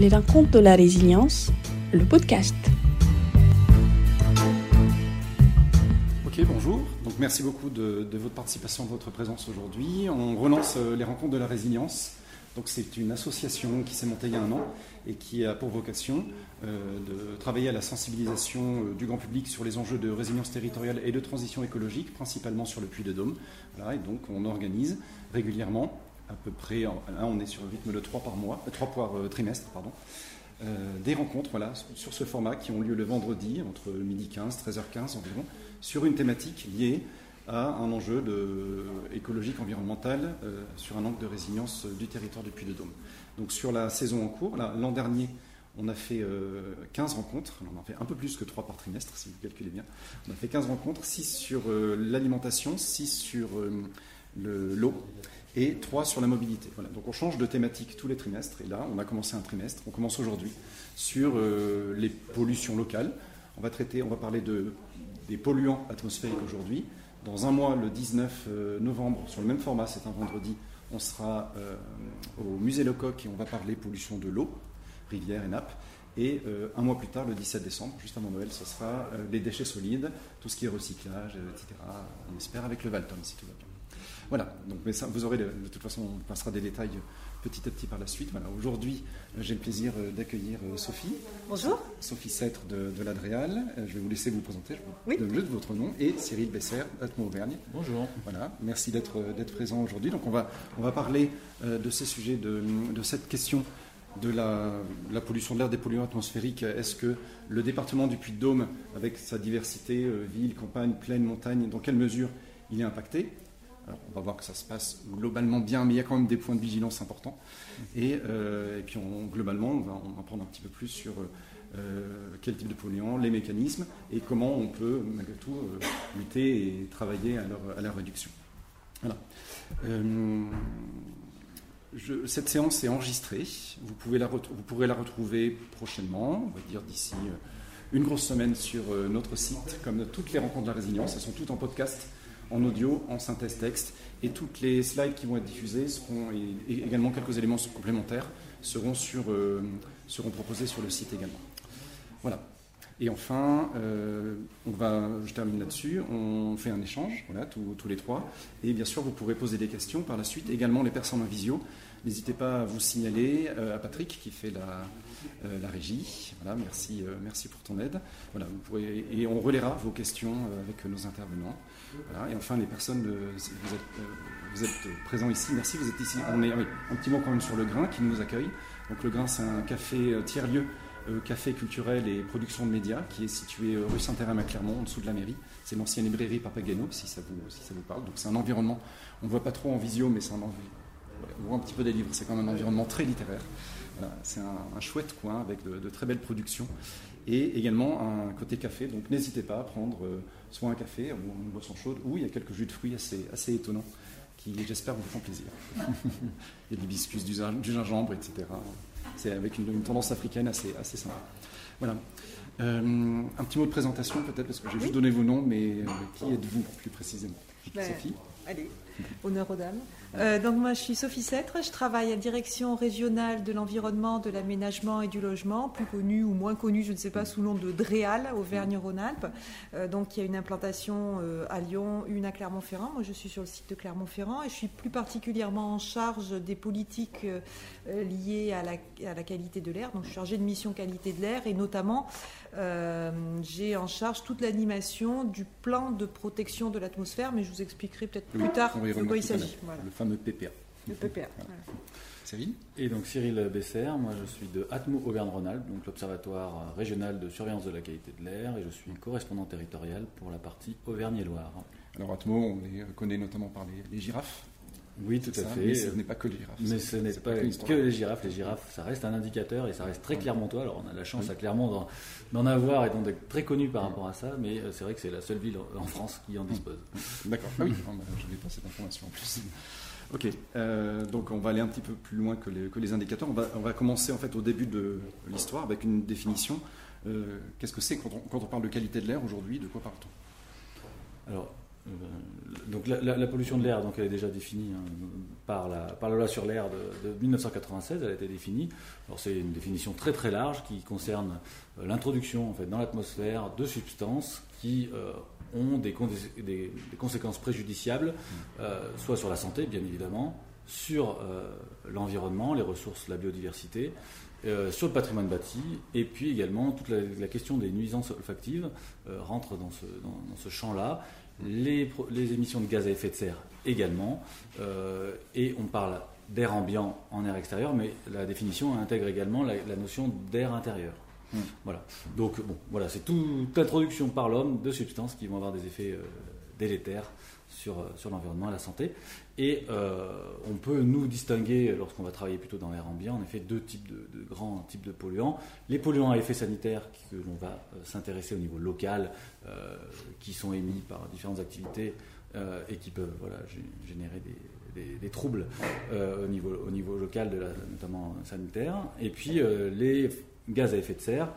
Les rencontres de la résilience, le podcast. Ok, bonjour. Donc merci beaucoup de, votre participation, de votre présence aujourd'hui. On relance euh, les rencontres de la résilience. Donc c'est une association qui s'est montée il y a un an et qui a pour vocation euh, de travailler à la sensibilisation euh, du grand public sur les enjeux de résilience territoriale et de transition écologique, principalement sur le Puy de Dôme. et donc on organise régulièrement, à peu près, là on est sur un rythme de trois par mois, trois par trimestre, pardon, des rencontres voilà, sur ce format qui ont lieu le vendredi entre midi 15, 13h15 environ, sur une thématique liée à un enjeu écologique, environnemental, euh, sur un angle de résilience du territoire du Puy-de-Dôme. Donc sur la saison en cours, l'an dernier, on a fait 15 euh, rencontres, on en fait un peu plus que 3 par trimestre, si vous calculez bien. On a fait 15 rencontres, 6 sur euh, l'alimentation, 6 sur l'eau et 3 sur la mobilité. Voilà. Donc on change de thématique tous les trimestres, et là, on a commencé un trimestre, on commence aujourd'hui sur les pollutions locales. On va traiter, on va parler de, des polluants atmosphériques aujourd'hui, dans un mois, le 19 euh, novembre, sur le même format, c'est un vendredi, on sera euh, au musée Lecoq et on va parler pollution de l'eau, rivière et nappes. Et euh, un mois plus tard, le 17 décembre, juste avant Noël, ce sera les déchets solides, tout ce qui est recyclage, etc. On espère avec le Valton, si tout va bien. Voilà, donc, mais ça, vous aurez, de, toute façon, on passera des détails petit à petit par la suite. Voilà, Aujourd'hui, euh, j'ai le plaisir euh, d'accueillir euh, Sophie. Bonjour. Sophie Sêtre de, de l'Adréal. Je vais vous laisser vous présenter. Je vous donne juste votre nom. Et Cyril Besser, d'Atmo Auvergne. Bonjour. Voilà, merci d'être présent aujourd'hui. Donc on va, on va parler de ces sujets, de, de cette question de la, la pollution de l'air, des polluants atmosphériques. Est-ce que le département du Puy-de-Dôme, avec sa diversité, ville, campagne, plaine, montagne, dans quelle mesure il est impacté? On va voir que ça se passe globalement bien, mais il y a quand même des points de vigilance importants. Et, euh, puis globalement, on va, on prendre un petit peu plus sur euh, quel type de polluants, les mécanismes et comment on peut malgré tout euh, lutter et travailler à leur, réduction. Voilà. cette séance est enregistrée. Vous, pouvez la vous pourrez la retrouver prochainement, on va dire d'ici une grosse semaine sur notre site, comme toutes les rencontres de la résilience. Elles sont toutes en podcast en audio, en synthèse texte, et toutes les slides qui vont être diffusées seront, et, également quelques éléments complémentaires euh, seront proposés sur le site également. Voilà. Et enfin, euh, on va, je termine là-dessus, on fait un échange, voilà, tous, les trois. Et bien sûr, vous pourrez poser des questions par la suite, également les personnes en visio. N'hésitez pas à vous signaler euh, à Patrick qui fait la, la régie. Voilà, merci, merci pour ton aide. Voilà, vous pourrez, et on relaiera vos questions avec nos intervenants. Et enfin, les personnes, vous, êtes, euh, vous, êtes, présents ici. Merci, vous êtes ici. On est un petit mot quand même sur le Grain qui nous accueille. Donc le Grain, c'est un café euh, tiers-lieu, euh, café culturel et production de médias, qui est situé rue Saint-Hérem à Clermont, en dessous de la mairie. C'est l'ancienne librairie Papageno, si ça vous, si ça vous parle. Donc c'est un environnement, on ne voit pas trop en visio, mais c'est un environnement. On voit un petit peu des livres, c'est quand même un environnement très littéraire. c'est un, chouette coin avec de, très belles productions et également un côté café. Donc n'hésitez pas à prendre soit un café ou une boisson chaude, ou il y a quelques jus de fruits assez, assez étonnants qui, j'espère, vous font plaisir. il y a des biscuits, du, gingembre, etc. C'est avec une, tendance africaine assez, assez sympa. Voilà. Euh, un petit mot de présentation peut-être, parce que j'ai juste donné vos noms, mais euh, qui êtes-vous plus précisément? Ben, Sophie? Allez, honneur aux dames. Euh, donc moi je suis Sophie Sêtre, je travaille à direction régionale de l'environnement, de l'aménagement et du logement, plus connue ou moins connue, je ne sais pas, sous le nom de DREAL, Auvergne-Rhône-Alpes. Euh, donc il y a une implantation euh, à Lyon, une à Clermont-Ferrand. Moi je suis sur le site de Clermont-Ferrand et je suis plus particulièrement en charge des politiques liées à la, à la, qualité de l'air. Donc je suis chargée de mission qualité de l'air et notamment j'ai en charge toute l'animation du plan de protection de l'atmosphère, mais je vous expliquerai peut-être plus tard de quoi il s'agit. Fameux PPA. Le PPA. Cyril Et donc Cyril Besser, moi je suis de ATMO Auvergne-Rhône-Alpes, donc l'Observatoire régional de surveillance de la qualité de l'air, et je suis correspondant territorial pour la partie Auvergne et Loire. Alors ATMO, on les connaît notamment par les, girafes. Oui, tout à fait. Mais ce n'est pas que les girafes. Mais ce n'est pas, que, les girafes. Les girafes, ça reste un indicateur et ça reste très clermontois. Alors on a la chance à Clermont d'en avoir et d'être très connu par rapport à ça, mais euh, c'est vrai que c'est la seule ville en France qui en dispose. D'accord. Ah oui, je n'ai pas cette information en plus. Ok, euh, donc on va aller un petit peu plus loin que les, indicateurs. On va, commencer en fait au début de l'histoire avec une définition. Euh, qu'est-ce que c'est quand on, parle de qualité de l'air aujourd'hui? De quoi parle-t-on? Alors, donc la, pollution de l'air, donc elle est déjà définie hein, par, la, par la loi sur l'air de, 1996, elle a été définie. Alors c'est une définition très très large qui concerne euh, l'introduction en fait, dans l'atmosphère de substances qui euh, ont des, des, conséquences préjudiciables, euh, soit sur la santé bien évidemment, sur l'environnement, les ressources, la biodiversité, sur le patrimoine bâti, et puis également toute la, question des nuisances olfactives rentre dans ce, dans ce champ-là les, émissions de gaz à effet de serre également, euh, et on parle d'air ambiant en air extérieur, mais la définition intègre également la, notion d'air intérieur. Voilà. Donc bon, voilà, c'est toute l'introduction par l'homme de substances qui vont avoir des effets euh, délétères sur, euh, sur l'environnement et la santé. Et on peut nous distinguer, lorsqu'on va travailler plutôt dans l'air ambiant, en effet, deux types de, de, grands types de polluants. Les polluants à effet sanitaire, que l'on va s'intéresser au niveau local, qui sont émis par différentes activités et qui peuvent voilà, générer des, des, troubles au, niveau, au niveau local, de la, notamment sanitaire. Et puis les gaz à effet de serre,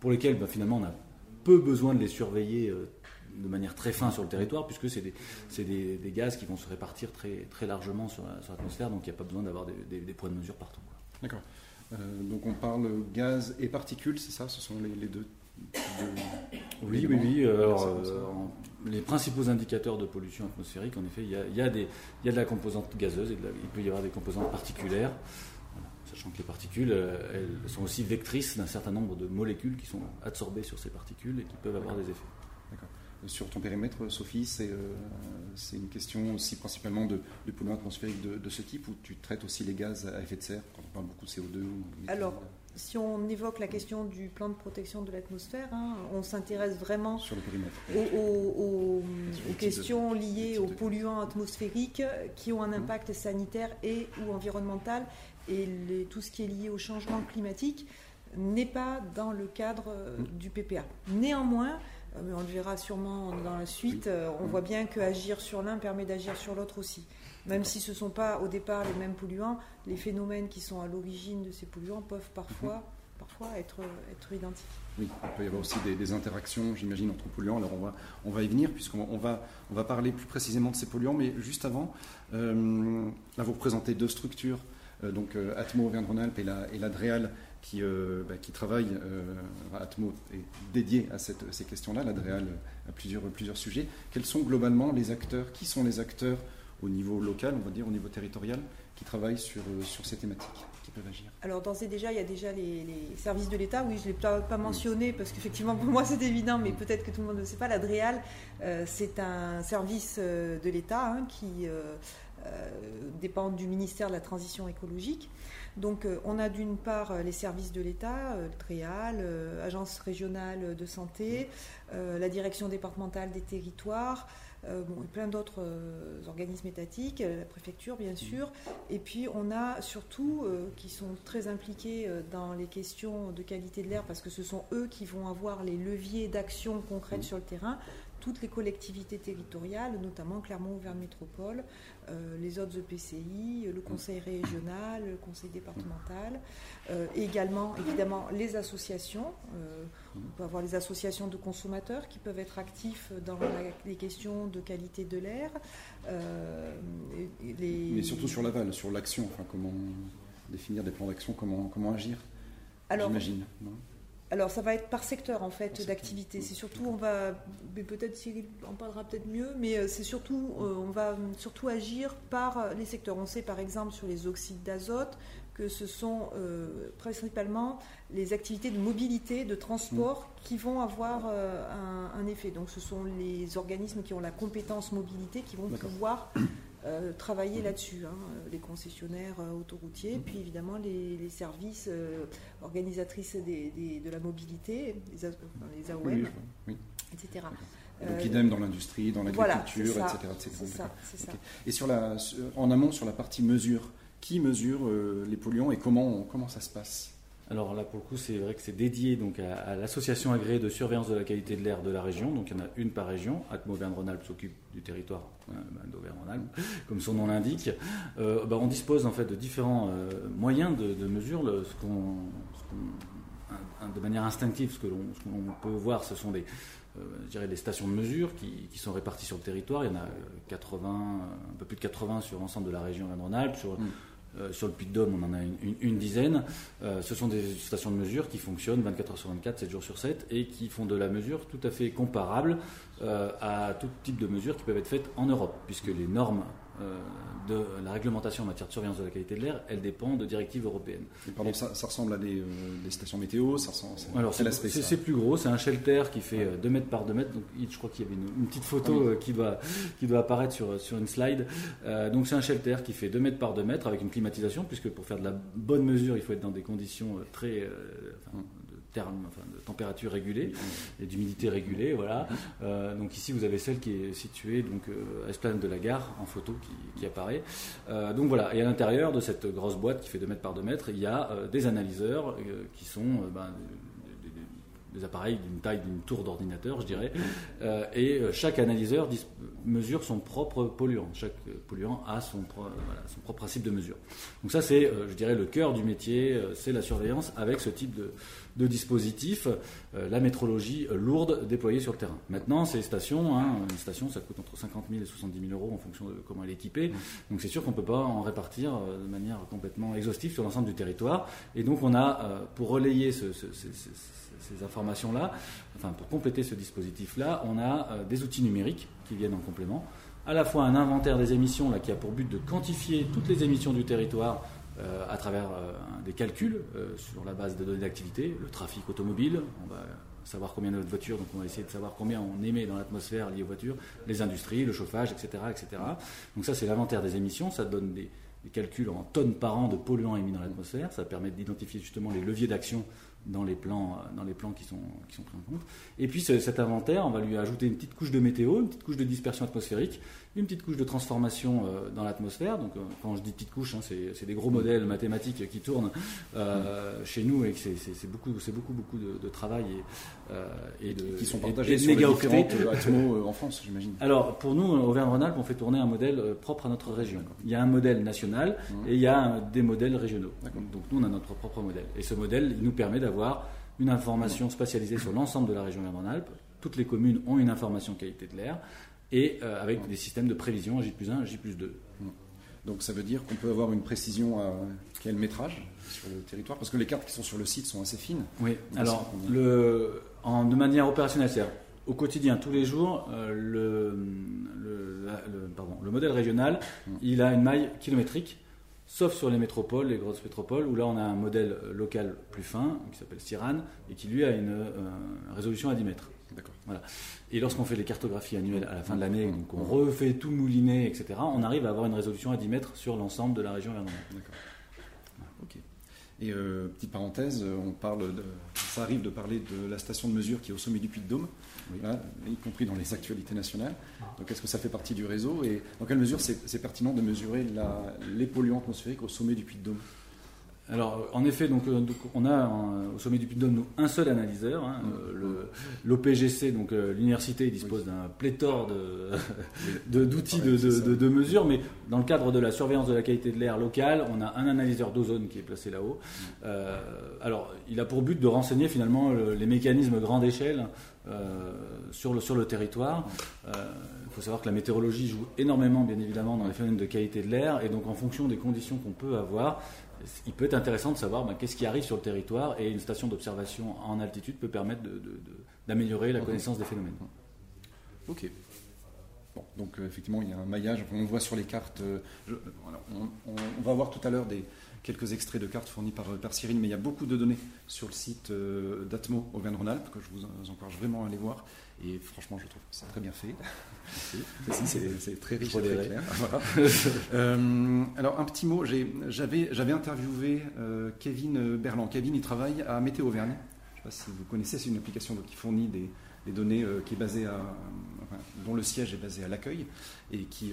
pour lesquels ben, finalement on a peu besoin de les surveiller de manière très fine sur le territoire, puisque c'est des, des, gaz qui vont se répartir très, très largement sur, l'atmosphère, donc il n'y a pas besoin d'avoir des, points de mesure partout. D'accord. Euh, donc on parle gaz et particules, c'est ça? Ce sont les, deux Oui, oui, oui. Alors, euh, les principaux indicateurs de pollution atmosphérique, en effet, il y a, il y a, des, il y a de la composante gazeuse et il peut y avoir des composantes particulières sachant que les particules, euh, elles sont aussi vectrices d'un certain nombre de molécules qui sont absorbées sur ces particules et qui peuvent avoir des effets. D'accord sur ton périmètre, Sophie, c'est euh, une question aussi principalement de, de polluants atmosphériques de, ce type ou tu traites aussi les gaz à effet de serre quand on parle beaucoup de CO2 Alors, si on évoque la question du plan de protection de l'atmosphère, hein, on s'intéresse vraiment sur le périmètre. Aux, questions liées aux polluants atmosphériques qui ont un mmh. impact sanitaire et ou environnemental et tout ce qui est lié au changement climatique n'est pas dans le cadre euh, mmh. du PPA. Néanmoins, euh, mais on le verra sûrement dans la suite, euh, on voit bien qu'agir sur l'un permet d'agir sur l'autre aussi. Même si ce ne sont pas au départ les mêmes polluants, les phénomènes qui sont à l'origine de ces polluants peuvent parfois, parfois être, être identiques. Oui, il peut y avoir aussi des, interactions, j'imagine, entre polluants. Alors on va, on va y venir, puisqu'on va, on va parler plus précisément de ces polluants, mais juste avant, euh, là vous représentez deux structures, donc Atmo Auvergne-Rhône-Alpes et la, et la DREAL, qui, euh, bah, qui travaille, euh, Atmo est dédié à cette, ces questions-là, l'Adréal à plusieurs, plusieurs sujets. Quels sont globalement les acteurs Qui sont les acteurs au niveau local, on va dire, au niveau territorial, qui travaillent sur, euh, sur ces thématiques qui peuvent agir? Alors, d'ores et déjà, il y a déjà les, services de l'État. Oui, je ne l'ai pas, pas mentionné parce qu'effectivement, pour moi, c'est évident, mais peut-être que tout le monde ne sait pas. L'Adréal, c'est un service de l'État hein, qui dépend du ministère de la Transition écologique. Donc euh, on a d'une part euh, les services de l'État, euh, le TREAL, Agence régionale de santé, la direction départementale des territoires, bon, et plein d'autres organismes étatiques, la préfecture bien sûr, et puis on a surtout qui sont très impliqués dans les questions de qualité de l'air parce que ce sont eux qui vont avoir les leviers d'action concrètes sur le terrain toutes les collectivités territoriales, notamment Clermont-Auvergne Métropole, euh, les autres EPCI, le conseil régional, le conseil départemental, euh, et également évidemment les associations. Euh, on peut avoir les associations de consommateurs qui peuvent être actifs dans les questions de qualité de l'air. Mais surtout sur l'aval, sur l'action, enfin, comment définir des plans d'action, comment, comment agir, j'imagine. Alors ça va être par secteur en fait d'activité. C'est surtout on va, peut-être Cyril en parlera peut-être mieux, mais euh, c'est surtout euh, on va surtout agir par euh, les secteurs. On sait par exemple sur les oxydes d'azote que ce sont principalement les activités de mobilité, de transport mm. qui vont avoir un, effet. Donc ce sont les organismes qui ont la compétence mobilité qui vont pouvoir euh, travailler là-dessus, hein, les concessionnaires euh, autoroutiers, puis évidemment les, services euh, organisatrices de la mobilité, les, les AOM, etc. Donc idem dans l'industrie, dans l'agriculture, etc. C'est ça, ça. Et sur la, en amont, sur la partie mesure, qui mesure les polluants et comment, comment ça se passe? Alors là, pour le coup, c'est vrai que c'est dédié donc à, l'association agréée de surveillance de la qualité de l'air de la région. Donc il y en a une par région. Atmo Auvergne-Rhône-Alpes s'occupe du territoire euh, d'Auvergne-Rhône-Alpes, comme son nom l'indique. Euh, bah, on dispose en fait de différents euh, moyens de, mesure. De manière instinctive, ce que l'on peut voir, ce sont des, je dirais stations de mesure qui, sont réparties sur le territoire. Il y en a 80, un peu plus de 80 sur l'ensemble de la région Rhône-Alpes. Sur, mm. Euh, sur le Puy-de-Dôme, on en a une, dizaine. Euh, ce sont des stations de mesure qui fonctionnent 24 heures sur 24, 7 jours sur 7, et qui font de la mesure tout à fait comparable euh, à tout type de mesures qui peuvent être faites en Europe, puisque les normes de la réglementation en matière de surveillance de la qualité de l'air, elle dépend de directives européennes. pardon, ça, ressemble à des, euh, stations météo ça ressemble, Alors, c'est plus gros, c'est un shelter qui fait 2 mètres par 2 mètres. Donc, je crois qu'il y avait une, petite photo ah qui, doit, qui doit apparaître sur, sur une slide. donc, c'est un shelter qui fait 2 mètres par 2 mètres avec une climatisation, puisque pour faire de la bonne mesure, il faut être dans des conditions très. De température régulée et d'humidité régulée. Voilà. Euh, donc ici, vous avez celle qui est située donc, euh, à l'esplanade de la gare en photo qui, apparaît. Euh, donc voilà. Et à l'intérieur de cette grosse boîte qui fait 2 mètres par 2 mètres, il y a des analyseurs qui sont ben, des appareils d'une taille d'une tour d'ordinateur, je dirais. et chaque analyseur mesure son propre polluant. Chaque polluant a son, son propre principe de mesure. Donc ça, c'est, je dirais, le cœur du métier, c'est la surveillance avec ce type de, de dispositifs, euh, la métrologie lourde déployée sur le terrain. Maintenant, ces stations, hein, une station, ça coûte entre 50 000 et 70 000 euros en fonction de comment elle est équipée. Donc c'est sûr qu'on ne peut pas en répartir euh, de manière complètement exhaustive sur l'ensemble du territoire. Et donc on a, euh, pour relayer ces, informations-là, enfin pour compléter ce dispositif-là, on a des outils numériques qui viennent en complément à la fois un inventaire des émissions là, qui a pour but de quantifier toutes les émissions du territoire euh, à travers euh, des calculs euh, sur la base de données d'activité, le trafic automobile, on va savoir combien de voitures, donc on va essayer de savoir combien on émet dans l'atmosphère liée aux voitures, les industries, le chauffage, etc. etc. Donc ça c'est l'inventaire des émissions, ça donne des, calculs en tonnes par an de polluants émis dans l'atmosphère, ça permet d'identifier justement les leviers d'action dans les plans, dans les plans qui, sont, qui sont pris en compte. Et puis cet inventaire, on va lui ajouter une petite couche de météo, une petite couche de dispersion atmosphérique, une petite couche de transformation euh, dans l'atmosphère. Donc, euh, quand je dis petite couche, hein, c'est des gros modèles mathématiques qui tournent euh, chez nous et c'est beaucoup, beaucoup, beaucoup de, travail et, et, de qui sont partagés sur les différentes Atmos en France, j'imagine. Alors, pour nous, Auvergne-Rhône-Alpes, on fait tourner un modèle propre à notre région. Il y a un modèle national mmh. et il y a des modèles régionaux. Donc, nous, on a notre propre modèle. Et ce modèle, il nous permet d'avoir une information spatialisée sur l'ensemble de la région Auvergne-Rhône-Alpes. Toutes les communes ont une information qualité de l'air et euh, avec des systèmes de prévision J plus 1, J plus 2. Donc ça veut dire qu'on peut avoir une précision à quel métrage sur le territoire? Parce que les cartes qui sont sur le site sont assez fines. Oui, alors le, en, de manière opérationnelle, c'est-à-dire au quotidien, tous les jours, euh, le, le, pardon, le, modèle régional, mm. il a une maille kilométrique, sauf sur les métropoles, les grosses métropoles, où là on a un modèle local plus fin, qui s'appelle CIRAN, et qui lui a une euh, résolution à 10 mètres. Voilà. Et lorsqu'on fait les cartographies annuelles à la fin de l'année, donc on refait tout mouliné, etc., on arrive à avoir une résolution à 10 mètres sur l'ensemble de la région D'accord. Ok. Et euh, petite parenthèse, on parle de, ça arrive de parler de la station de mesure qui est au sommet du Puy-de-Dôme, y compris dans les actualités nationales. Donc est-ce que ça fait partie du réseau et dans quelle mesure c'est pertinent de mesurer la, les polluants atmosphériques au sommet du Puy-de-Dôme alors, en effet, donc, euh, on a au sommet du Puy-de-Dôme un seul analyseur, hein, euh, l'OPGC, donc euh, l'université dispose d'un pléthore d'outils de, de, de, mesure, mais dans le cadre de la surveillance de la qualité de l'air locale, on a un analyseur d'ozone qui est placé là-haut. alors, il a pour but de renseigner finalement les mécanismes grande échelle sur, le, sur le territoire. Il faut savoir que la météorologie joue énormément, bien évidemment, dans les phénomènes de qualité de l'air, et donc en fonction des conditions qu'on peut avoir, il peut être intéressant de savoir ben, qu'est-ce qui arrive sur le territoire et une station d'observation en altitude peut permettre d'améliorer la connaissance des phénomènes. Ok. Bon, donc euh, effectivement, il y a un maillage. On voit sur les cartes. Euh, on, va voir tout à l'heure des, quelques extraits de cartes fournis par, par Cyril, mais il y a beaucoup de données sur le site euh, d'Atmo Auvergne-Rhône-Alpes que je vous encourage vraiment à aller voir. Et franchement, je trouve c'est très bien fait. c'est très riche très clair. Euh, alors, un petit mot. J'avais interviewé euh, Kevin Berland. Kevin, il travaille à Météo Auvergne. Je ne sais pas si vous connaissez, c'est une application qui fournit des, données qui est basée à, dont le siège est basé à l'accueil et qui,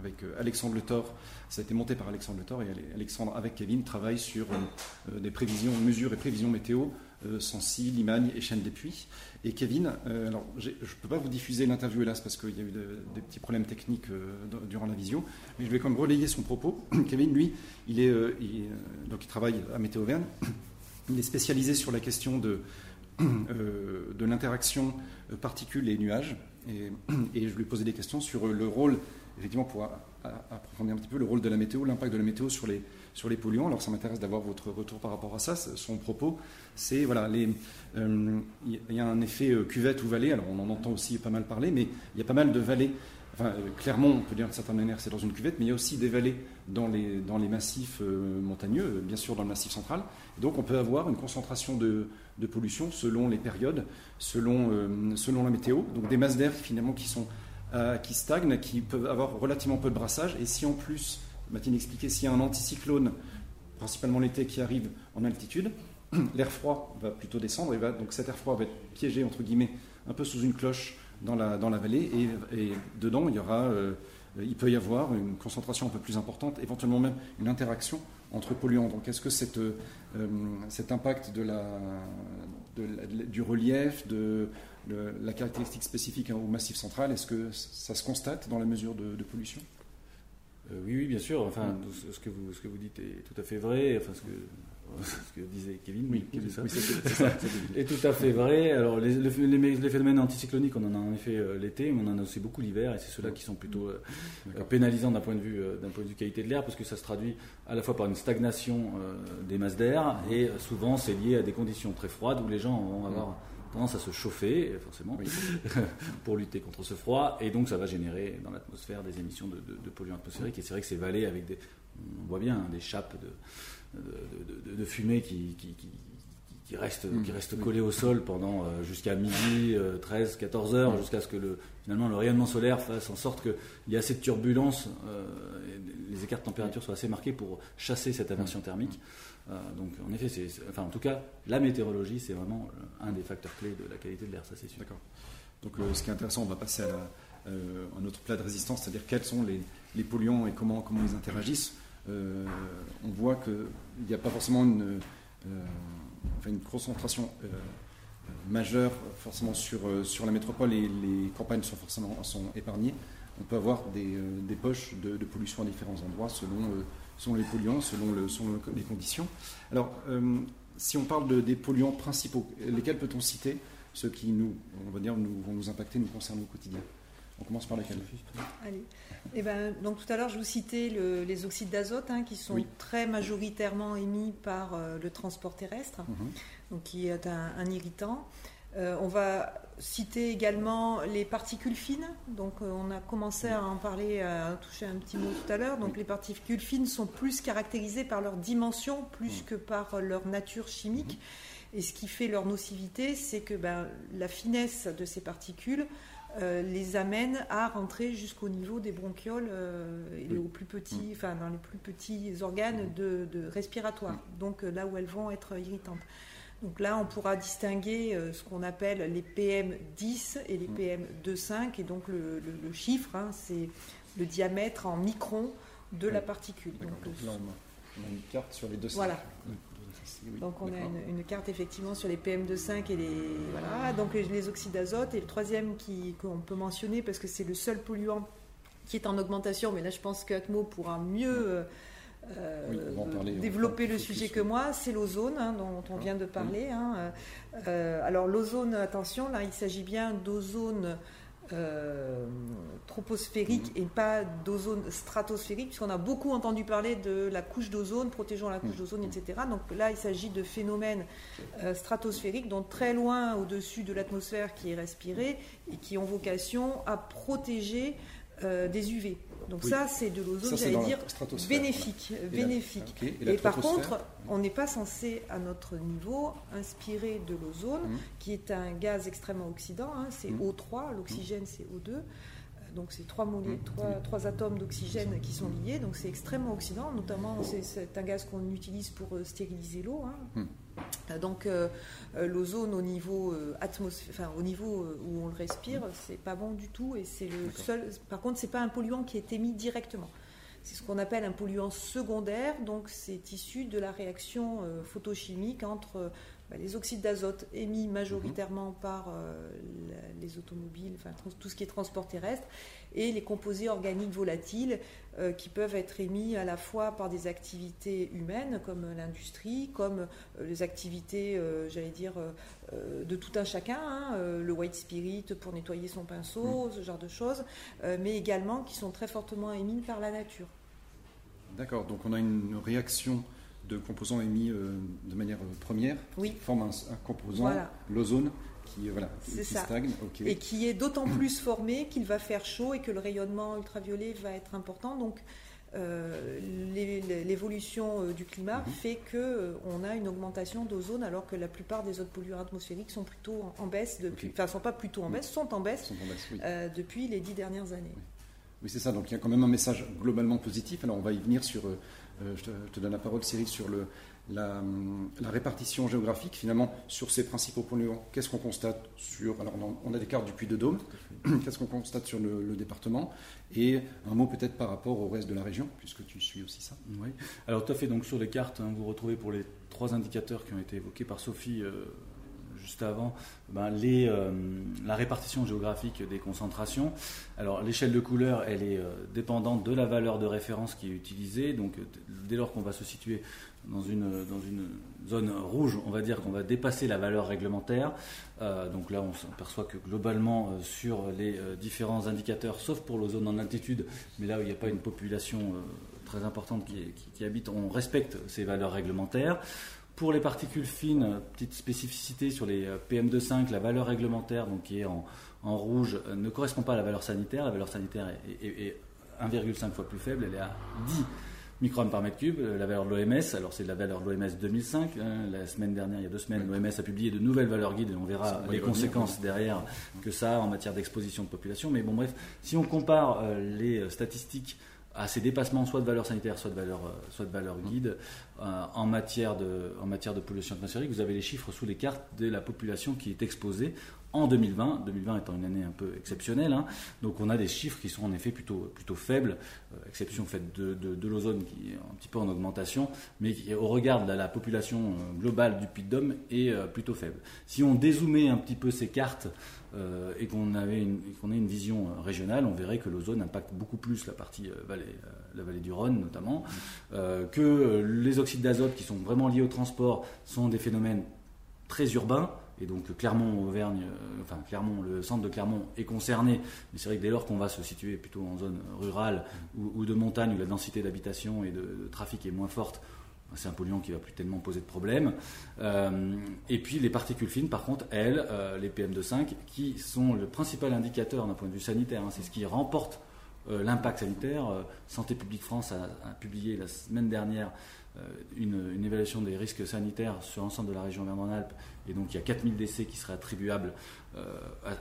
avec Alexandre Le Thor, ça a été monté par Alexandre Le Thor et Alexandre, avec Kevin, travaille sur des prévisions, mesures et prévisions météo euh, Sancy, Limagne et Chêne des Puits. Et Kevin, euh, alors je ne peux pas vous diffuser l'interview hélas parce qu'il y a eu des petits problèmes techniques euh, durant la visio, mais je vais quand même relayer son propos. Kevin, lui, il, est, donc il travaille à Météo Verne il est spécialisé sur la question de, de l'interaction particules et nuages. Et, je lui ai posé des questions sur le rôle, effectivement, pour approfondir un petit peu le rôle de la météo, l'impact de la météo sur les, sur les polluants. Alors ça m'intéresse d'avoir votre retour par rapport à ça. Son propos, c'est voilà, il y a un effet cuvette ou vallée. Alors on en entend aussi pas mal parler, mais il y a pas mal de vallées Enfin, clairement, on peut dire d'une certaine manière c'est dans une cuvette, mais il y a aussi des vallées dans les, dans les massifs montagneux, bien sûr dans le massif central. donc on peut avoir une concentration de, de pollution selon les périodes, selon, selon la météo. Donc des masses d'air finalement qui, sont, qui stagnent, qui peuvent avoir relativement peu de brassage. Et si en plus, Mathilde expliquait, s'il y a un anticyclone, principalement l'été, qui arrive en altitude, l'air froid va plutôt descendre, et va, donc cet air froid va être piégé, entre guillemets, un peu sous une cloche dans la, dans la vallée, et, et dedans, il, y aura, euh, il peut y avoir une concentration un peu plus importante, éventuellement même une interaction entre polluants. Donc est-ce que cette, euh, cet impact de la, de la, du relief, de, la caractéristique spécifique au massif central, est-ce que ça se constate dans la mesure de, de pollution? Euh, oui, oui, bien sûr. Enfin, ce que vous, ce que vous dites est tout à fait vrai. Enfin, ce que, ce que disait Kevin, oui. Oui, c'est, ça, tout à fait vrai. Alors, les, les, les phénomènes anticycloniques, on en a en effet euh, l'été, mais on en a aussi beaucoup l'hiver, et c'est ceux-là qui sont plutôt euh, pénalisants d'un point de vue euh, d'un point de vue qualité de l'air, parce que ça se traduit à la fois par une stagnation euh, des masses d'air, et souvent c'est lié à des conditions très froides où les gens vont avoir tendance à se chauffer, forcément, oui. pour lutter contre ce froid, et donc ça va générer dans l'atmosphère des émissions de, de, de polluants atmosphériques. Et c'est vrai que ces vallées avec des, on voit bien, hein, des chape de de, de, de, fumée qui, qui, qui, qui reste, qui reste collée au sol pendant euh, jusqu'à midi, euh, 13, 14 heures, jusqu'à ce que le, finalement le rayonnement solaire fasse en sorte qu'il y ait assez de turbulence, euh, et les écarts de température soient assez marqués pour chasser cette aversion thermique. donc en effet, c'est, enfin en tout cas, la météorologie, c'est vraiment un des facteurs clés de la qualité de l'air, ça c'est sûr. D'accord. Donc ce qui est intéressant, on va passer à, la, un autre plat de résistance, c'est-à-dire quels sont les, les polluants et comment, comment ils interagissent. Euh, on voit qu'il n'y a pas forcément une, euh, concentration euh, majeure forcément sur, la métropole et les campagnes sont forcément épargnées. On peut avoir des, poches de, pollution à différents endroits selon, les polluants, selon, le, selon les conditions. Alors, si on parle de, des polluants principaux, lesquels peut-on citer? Ceux qui nous, on va dire, nous, vont nous impacter, nous concernent au quotidien. On commence par lesquels? Allez. Eh ben, donc tout à l'heure, je vous citais le, les oxydes d'azote hein, qui sont oui. très majoritairement émis par euh, le transport terrestre, mm -hmm. donc qui est un, un irritant. Euh, on va citer également les particules fines. Donc euh, on a commencé à en parler, à toucher un petit mot tout à l'heure. Donc oui. les particules fines sont plus caractérisées par leur dimension plus mmh. que par leur nature chimique. Mmh. Et ce qui fait leur nocivité, c'est que ben, la finesse de ces particules euh, les amène à rentrer jusqu'au niveau des bronchioles euh, et oui. aux plus petits, enfin dans les plus petits organes de, de respiratoires, donc euh, là où elles vont être irritantes. Donc là, on pourra distinguer ce qu'on appelle les PM10 et les PM25, et donc le, le, le chiffre, hein, c'est le diamètre en microns de oui. la particule. Donc, donc, là, on a une carte sur les deux Voilà. Oui, donc on a une, une, carte effectivement sur les PM2,5 et les voilà. Donc les, les oxydes d'azote et le troisième qui qu'on peut mentionner parce que c'est le seul polluant qui est en augmentation mais là je pense qu'Atmo pourra mieux euh, oui, parler, développer le sujet que moi. C'est l'ozone hein, dont on vient de parler hein. euh, alors l'ozone attention là il s'agit bien d'ozone euh, troposphérique et pas d'ozone stratosphérique, puisqu'on a beaucoup entendu parler de la couche d'ozone, protégeant la couche d'ozone, etc. Donc là, il s'agit de phénomènes euh, stratosphériques, donc très loin au-dessus de l'atmosphère qui est respirée et qui ont vocation à protéger euh, des UV. Donc oui. ça, c'est de l'ozone, j'allais dire, bénéfique. Ouais. bénéfique. Et, la, okay. et, et par contre, on n'est pas censé, à notre niveau, inspirer de l'ozone, mmh. qui est un gaz extrêmement oxydant. Hein, c'est mmh. O3, l'oxygène c'est O2. Donc c'est trois, mmh. trois, trois, atomes d'oxygène qui sont liés, donc c'est extrêmement oxydant, notamment c'est un gaz qu'on utilise pour euh, stériliser l'eau. Hein. Donc euh, l'ozone au niveau euh, atmosphère, enfin au niveau euh, où on le respire, c'est pas bon du tout et c'est le seul. Par contre, c'est pas un polluant qui est émis directement. C'est ce qu'on appelle un polluant secondaire, donc c'est issu de la réaction euh, photochimique entre bah, les oxydes d'azote émis majoritairement par les automobiles, enfin tout ce qui est transport terrestre, et les composés organiques volatiles euh, qui peuvent être émis à la fois par des activités humaines comme l'industrie, comme euh, les activités, euh, j'allais dire, de tout un chacun, hein, le white spirit pour nettoyer son pinceau, ce genre de choses, mais également qui sont très fortement émis par la nature. D'accord, donc on a une réaction de composants émis de manière première, oui. qui forment un, composant, l'ozone, qui, voilà, stagne. Et qui est d'autant plus formé qu'il va faire chaud et que le rayonnement ultraviolet va être important. Donc, euh, l'évolution euh, du climat mhm. fait qu'on euh, on a une augmentation d'ozone alors que la plupart des autres polluants atmosphériques sont plutôt en, baisse depuis, enfin sont pas plutôt en baisse, sont en baisse, depuis les dix dernières années. Oui, c'est ça. Donc il y a quand même un message globalement positif. Alors on va y venir sur. je, te, je, te, donne la parole, Cyril, sur le, la, répartition géographique, finalement, sur ces principaux polluants. Qu'est-ce qu'on constate sur. Alors, on a des cartes du Puy de Dôme. Qu'est-ce qu'on constate sur le, département? Et un mot peut-être par rapport au reste de la région, puisque tu suis aussi ça. Oui. Alors, tout à fait. Donc, sur les cartes, hein, vous retrouvez pour les trois indicateurs qui ont été évoqués par Sophie. Euh, juste avant, ben, les, euh, la répartition géographique des concentrations. Alors l'échelle de couleur, elle est euh, dépendante de la valeur de référence qui est utilisée. Donc dès lors qu'on va se situer dans une, dans une zone rouge, on va dire qu'on va dépasser la valeur réglementaire. Euh, donc là, on s'aperçoit que globalement, euh, sur les euh, différents indicateurs, sauf pour l'ozone en altitude, mais là où il n'y a pas une population très importante qui, habite, on respecte ces valeurs réglementaires. Pour les particules fines, petite spécificité sur les PM2,5, la valeur réglementaire, donc qui est en, rouge, ne correspond pas à la valeur sanitaire. La valeur sanitaire est 1,5 fois plus faible, elle est à 10 microgrammes par mètre cube, euh, la valeur de l'OMS, alors c'est la valeur de l'OMS 2005. Hein, la semaine dernière, il y a deux semaines, l'OMS a publié de nouvelles valeurs guides et on verra les conséquences derrière que ça a en matière d'exposition de population. Mais bon, bref, si on compare euh, les euh, statistiques à ces dépassements soit de valeur sanitaire, soit de valeur, soit de valeur guide, en, matière de, en matière de pollution atmosphérique, vous avez les chiffres sous les cartes de la population qui est exposée en 2020, 2020 étant une année un peu exceptionnelle. Hein. donc on a des chiffres qui sont en effet plutôt, plutôt faibles, euh, exception faite de, l'ozone qui est un petit peu en augmentation, mais qui, au regard de la, population euh, globale du Puy de Dôme est euh, plutôt faible. Si on dézoomait un petit peu ces cartes et qu'on avait une, qu'on ait une vision régionale, on verrait que l'ozone impacte beaucoup plus la partie la vallée du Rhône notamment, que les oxydes d'azote qui sont vraiment liés au transport sont des phénomènes très urbains et donc Clermont, Auvergne, euh, enfin Clermont, le centre de Clermont est concerné, mais c'est vrai que dès lors qu'on va se situer plutôt en zone rurale ou, de montagne où la densité d'habitation et de, trafic est moins forte, c'est un polluant qui va plus tellement poser de problème. Euh, et puis les particules fines, par contre, elles, euh, les PM2,5, qui sont le principal indicateur d'un point de vue sanitaire, hein, c'est ce qui remporte l'impact sanitaire. Santé publique France a, publié la semaine dernière une, une, évaluation des risques sanitaires sur l'ensemble de la région Auvergne-Rhône-Alpes et donc il y a 4000 décès qui seraient attribuables euh,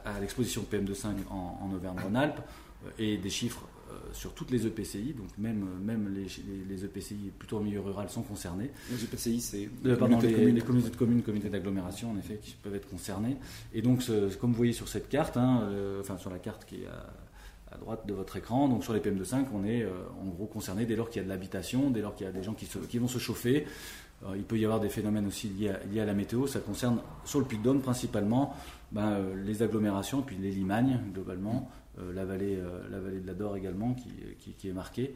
à, l'exposition de PM2,5 en, en Auvergne-Rhône-Alpes, euh, et des chiffres euh, sur toutes les EPCI, donc même, même les, les, EPCI plutôt au milieu rural sont concernés. Les EPCI, c'est les, communautés de communes, communautés d'agglomération, en effet, qui peuvent être concernés. Et donc, comme vous voyez sur cette carte, hein, enfin sur la carte qui est à, droite de votre écran, donc sur les PM2,5, on est en gros concerné dès lors qu'il y a de l'habitation, dès lors qu'il y a des gens qui, qui vont se chauffer, il peut y avoir des phénomènes aussi liés à, la météo. Ça concerne sur le Puy de principalement ben, euh, les agglomérations, puis les Limagnes globalement, euh, la, vallée, euh, la vallée de la Dore également qui, est marquée.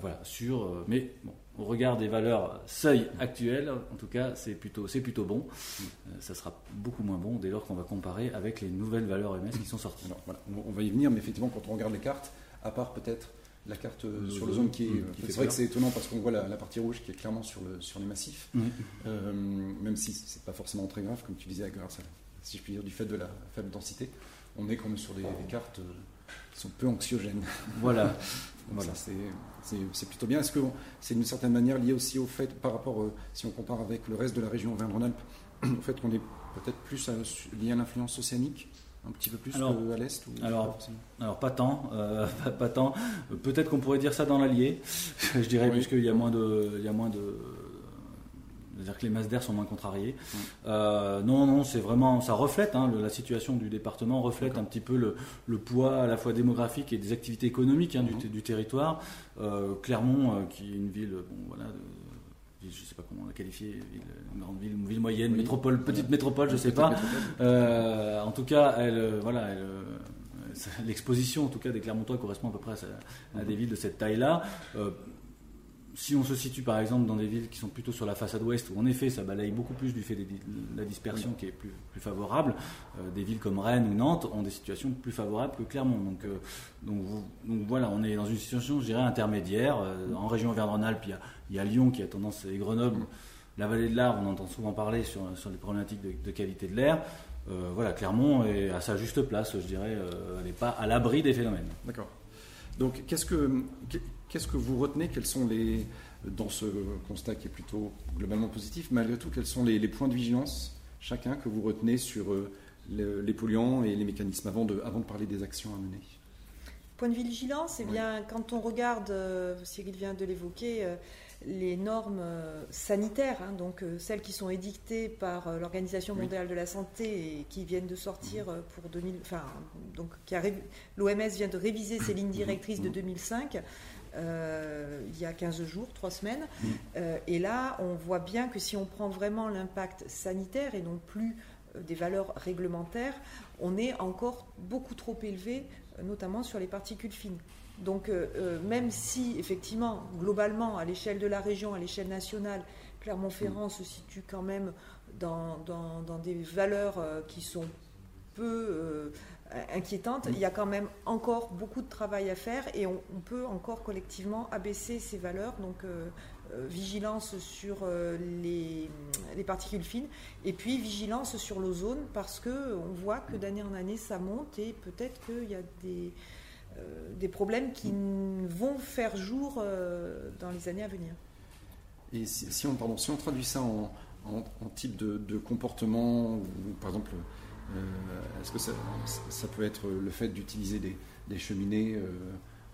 voilà, sur, mais bon, au regard des valeurs seuil actuelles, en tout cas, c'est plutôt, c'est plutôt bon. ça sera beaucoup moins bon dès lors qu'on va comparer avec les nouvelles valeurs MS qui sont sorties. on va y venir, mais effectivement, quand on regarde les cartes, à part peut-être la carte euh, sur le zone qui est. Mmh, c'est vrai que c'est étonnant parce qu'on voit la, partie rouge qui est clairement sur, le, sur les massifs, mmh. euh, même si c'est pas forcément très grave, comme tu disais, grâce si je puis dire, du fait de la faible densité. On est comme sur des, cartes euh, qui sont peu anxiogènes. Voilà. voilà. C'est plutôt bien. Est-ce que c'est d'une certaine manière lié aussi au fait, par rapport, si on compare avec le reste de la région Auvergne-Rhône-Alpes, au fait qu'on est peut-être plus lié à l'influence océanique un petit peu plus alors, à l'est alors, pas alors, pas tant, euh, pas, tant. Peut-être qu'on pourrait dire ça dans l'Allier, je dirais, puisqu'il y a moins de, il y a moins de, c'est-à-dire que les masses d'air sont moins contrariées. Euh, non, non, c'est vraiment, ça reflète hein, la situation du département, reflète un petit peu le, poids à la fois démographique et des activités économiques hein, du, du, territoire. Euh, Clermont, qui est une ville, bon, voilà, je ne sais pas comment on la qualifier, une grande ville, une ville moyenne, métropole, petite métropole, je ne sais pas. Euh, en tout cas, elle, voilà, l'exposition en tout cas des Clermontois correspond à peu près à, des villes de cette taille-là si on se situe par exemple dans des villes qui sont plutôt sur la façade ouest, où en effet ça balaye beaucoup plus du fait de la dispersion qui est plus, favorable, euh, des villes comme Rennes ou Nantes ont des situations plus favorables que Clermont. Donc, euh, donc, voilà, on est dans une situation, je dirais, intermédiaire. Euh, en région Auvergne-Rhône-Alpes, il, y, a Lyon qui a tendance, et Grenoble, la vallée de l'Arve, on entend souvent parler sur, sur les problématiques de, qualité de l'air. voilà, Clermont est à sa juste place, je dirais, elle n'est pas à l'abri des phénomènes. D'accord. Donc, qu'est-ce que, qu'est-ce que vous retenez Quels sont les, dans ce constat qui est plutôt globalement positif, malgré tout, quels sont les, points de vigilance, chacun, que vous retenez sur euh, les polluants et les mécanismes, avant de, avant de parler des actions à mener? Point de vigilance, eh bien, quand on regarde, euh, Cyril vient de l'évoquer, euh, les normes sanitaires, hein, donc celles qui sont édictées par l'Organisation mondiale de la santé et qui viennent de sortir mhm. pour 2000, enfin, donc l'OMS vient de réviser ses lignes directrices de 2005. Mhm. il y a 15 jours, 3 semaines. Mhm. et là, on voit bien que si on prend vraiment l'impact sanitaire et non plus des valeurs réglementaires, on est encore beaucoup trop élevé, notamment sur les particules fines. Donc euh, euh, même si effectivement, globalement, à l'échelle de la région, à l'échelle nationale, Clermont-Ferrand se situe quand même dans, des valeurs euh, qui sont peu inquiétantes, il y a quand même encore beaucoup de travail à faire et on, peut encore collectivement abaisser ces valeurs. Donc vigilance sur les, les, particules fines et puis vigilance sur l'ozone parce qu'on voit que d'année en année ça monte et peut-être qu'il y a des euh, des problèmes qui vont faire jour euh, dans les années à venir. Et si, on, pardon, si on traduit ça en, type de, comportement, ou, par exemple, euh, est-ce que ça, peut être le fait d'utiliser des, cheminées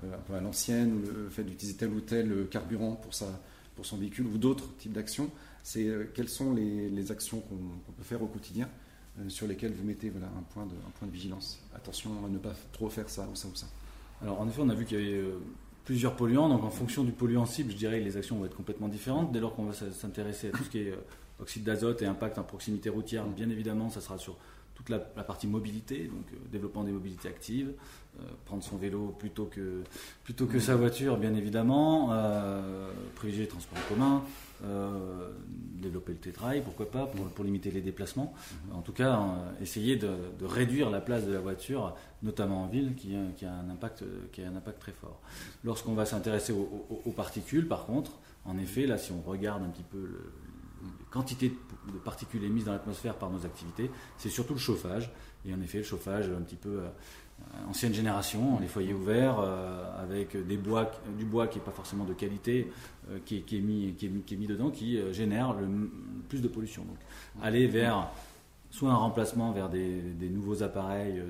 un peu à l'ancienne, le fait d'utiliser tel ou tel carburant pour, sa, pour son véhicule, ou d'autres types d'actions? C'est quelles sont les, actions qu'on peut faire au quotidien sur lesquelles vous mettez voilà, un, point de, un point de vigilance? Attention à ne pas trop faire ça ou ça ou ça. Alors en effet, on a vu qu'il y avait euh, plusieurs polluants, donc en fonction du polluant cible, je dirais que les actions vont être complètement différentes. Dès lors qu'on va s'intéresser à tout ce qui est euh, oxyde d'azote et impact en proximité routière, bien évidemment, ça sera sur toute la, partie mobilité, donc euh, développement des mobilités actives, prendre son vélo plutôt que, plutôt que sa voiture, bien évidemment, privilégier les transports en commun, euh, développer le tétrail, pourquoi pas, pour, limiter les déplacements. En tout cas, euh, essayer de, réduire la place de la voiture, notamment en ville, qui, a, un impact, qui a un impact très fort. Lorsqu'on va s'intéresser aux, particules, par contre, en effet, là, si on regarde un petit peu le, les quantités de particules émises dans l'atmosphère par nos activités, c'est surtout le chauffage. Et en effet, le chauffage un petit peu euh, euh, ancienne génération, les foyers ouverts, euh, avec des bois, du bois qui n'est pas forcément de qualité, qui, est, mis, qui, est, mis, dedans, qui génère le, plus de pollution. Donc, aller vers soit un remplacement vers des, nouveaux appareils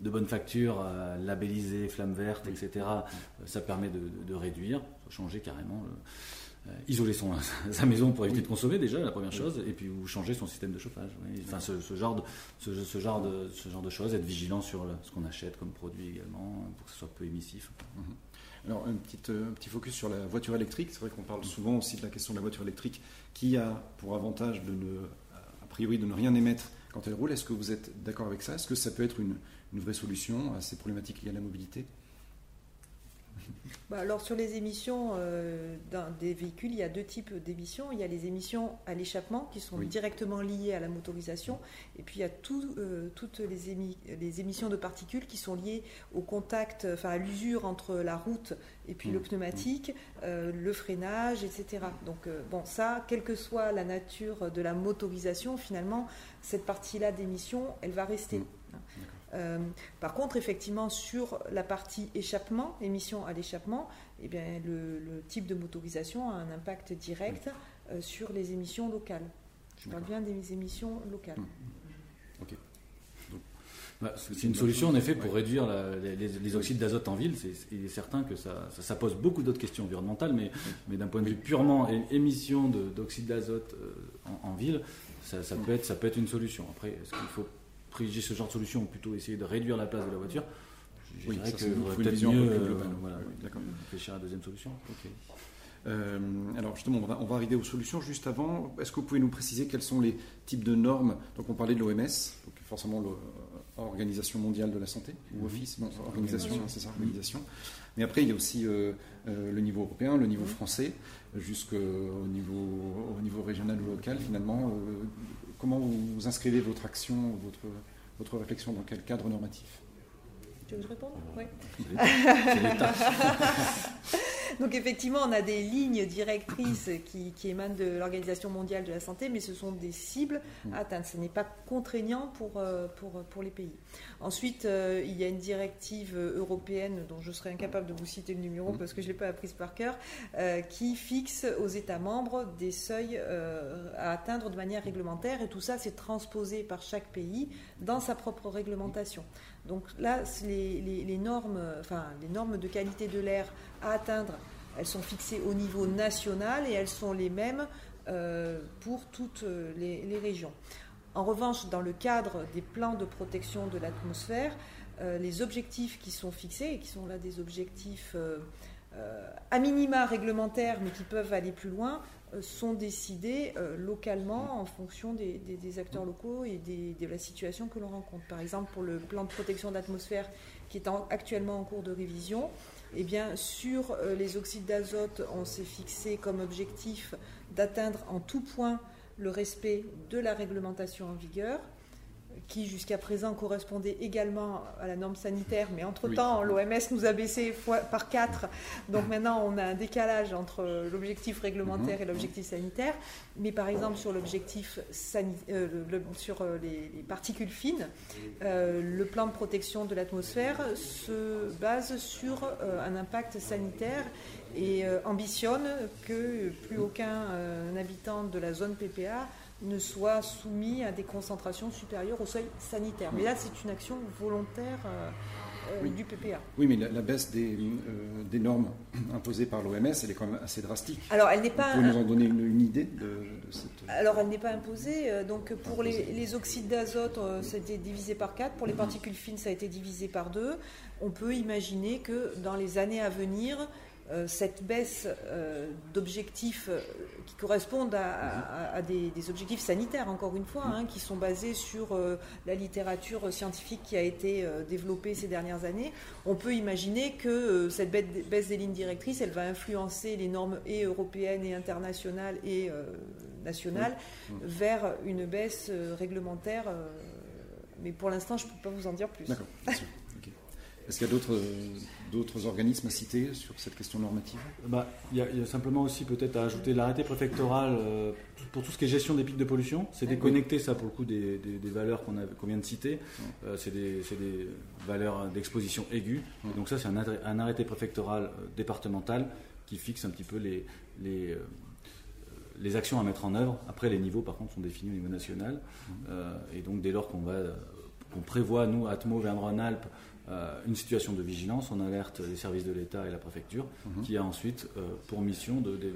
de bonne facture, labellisés, flammes vertes, etc., ça permet de, de réduire, changer carrément. Le, euh, isoler son, sa maison pour éviter de consommer déjà la première chose et puis vous changer son système de chauffage enfin ce, genre de, ce, genre de ce genre de choses être vigilant sur ce qu'on achète comme produit également pour que ce soit peu émissif. Mhm. alors un petit, euh, un petit focus sur la voiture électrique. C'est vrai qu'on parle souvent aussi de la question de la voiture électrique qui a pour avantage de ne a priori de ne rien émettre quand elle roule. Est-ce que vous êtes d'accord avec ça? Est-ce que ça peut être une, une vraie solution à ces problématiques liées à la mobilité? Bah, alors sur les émissions euh, des véhicules, il y a deux types d'émissions. Il y a les émissions à l'échappement qui sont directement liées à la motorisation, et puis il y a euh, toutes les, les, émissions de particules qui sont liées au contact, enfin à l'usure entre la route et puis le mmh. pneumatique, euh, le freinage, etc. Donc bon, ça, quelle que soit la nature de la motorisation, finalement, cette partie-là d'émission, elle va rester. Mmh. Euh, par contre, effectivement, sur la partie échappement, émission à l'échappement, eh bien, le, type de motorisation a un impact direct euh, sur les émissions locales. Je parle bien des émissions locales. Mmh. Ok. Bah, c'est une solution en effet pour réduire les, oxydes d'azote en ville. il est certain que ça, pose beaucoup d'autres questions environnementales, mais, mais d'un point de vue purement émission d'oxyde d'azote euh, en, en, ville, ça, peut être, ça peut être une solution. Après, est-ce qu'il faut privilégier ce genre de solution ou plutôt essayer de réduire la place de la voiture, je dirais que peut-être mieux euh, voilà, réfléchir à la deuxième solution. Euh, alors justement, on va, arriver aux solutions. Juste avant, est-ce que vous pouvez nous préciser quels sont les types de normes? Donc on parlait de l'OMS, forcément l'Organisation mondiale de la santé, ou mhm. Office, non, organisation, c'est ça, organisation. Mais après, il y a aussi euh, euh, le niveau européen, le niveau mhm. français, jusqu'au niveau, au niveau régional ou local finalement. Comment vous inscrivez votre action, votre, votre réflexion dans quel cadre normatif? Tu veux que je réponde? Oui. Donc effectivement, on a des lignes directrices qui, émanent de l'Organisation mondiale de la santé, mais ce sont des cibles mm. atteintes. Ce n'est pas contraignant pour, euh, pour, pour les pays. Ensuite, euh, il y a une directive européenne dont je serais incapable de vous citer le numéro mm. parce que je ne l'ai pas apprise par cœur, euh, qui fixe aux États membres des seuils à atteindre de manière réglementaire et tout ça, c'est transposé par chaque pays dans sa propre réglementation. Donc là, les, normes, de qualité de l'air à atteindre, elles sont fixées au niveau national et elles sont les mêmes euh, pour toutes les, régions. En revanche, dans le cadre des plans de protection de l'atmosphère, euh, les objectifs qui sont fixés, et qui sont là des objectifs euh, à minima réglementaires, mais qui peuvent aller plus loin, euh, sont décidés euh, localement en fonction des, acteurs locaux et de la situation que l'on rencontre. Par exemple, pour le plan de protection d'atmosphère qui est actuellement en cours de révision, eh bien, sur euh, les oxydes d'azote, on s'est fixé comme objectif d'atteindre en tout point le respect de la réglementation en vigueur qui jusqu'à présent correspondait également à la norme sanitaire, mais entre-temps, l'OMS nous a baissé par 4, donc maintenant on a un décalage entre l'objectif réglementaire mhm. et l'objectif sanitaire, mais par exemple sur l'objectif euh, sur euh, les, particules fines, euh, le plan de protection de l'atmosphère se base sur un impact sanitaire et ambitionne que plus aucun habitant de la zone PPA ne soit soumis à des concentrations supérieures au seuil sanitaire. Mais là, c'est une action volontaire euh, euh, du PPA. Oui, mais la, baisse des, euh, des, normes imposées par l'OMS, elle est quand même assez drastique. Alors, elle n'est pas. Vous pouvez nous en donner une, idée de, cette. Alors, elle n'est pas imposée. Donc, pour les, les, oxydes d'azote, ça a été divisé par 4. Pour les particules fines, ça a été divisé par 2. On peut imaginer que dans les années à venir, cette baisse euh, d'objectifs euh, qui correspondent à, des, objectifs sanitaires, encore une fois, hein, qui sont basés sur la littérature scientifique qui a été développée ces dernières années, on peut imaginer que cette baisse des lignes directrices, elle va influencer les normes et européennes et internationales et nationales vers une baisse réglementaire. mais pour l'instant, je ne peux pas vous en dire plus. D'accord. Est-ce qu'il y a d'autres d'autres organismes à citer sur cette question normative? Bah, il, y a, simplement aussi peut-être à ajouter l'arrêté préfectoral euh, pour tout ce qui est gestion des pics de pollution. C'est déconnecté ça pour le coup des, valeurs qu'on vient de citer. Euh, c'est des, valeurs d'exposition aiguë. Donc ça c'est un, arrêté préfectoral euh, départemental qui fixe un petit peu les, les, les, actions à mettre en œuvre. Après les niveaux par contre sont définis au niveau national. et donc dès lors qu'on va qu'on prévoit, nous, Atmo, Verne-Rhône-Alpes, euh, une situation de vigilance, on alerte les services de l'État et la préfecture, mhm. qui a ensuite euh, pour mission bah, de,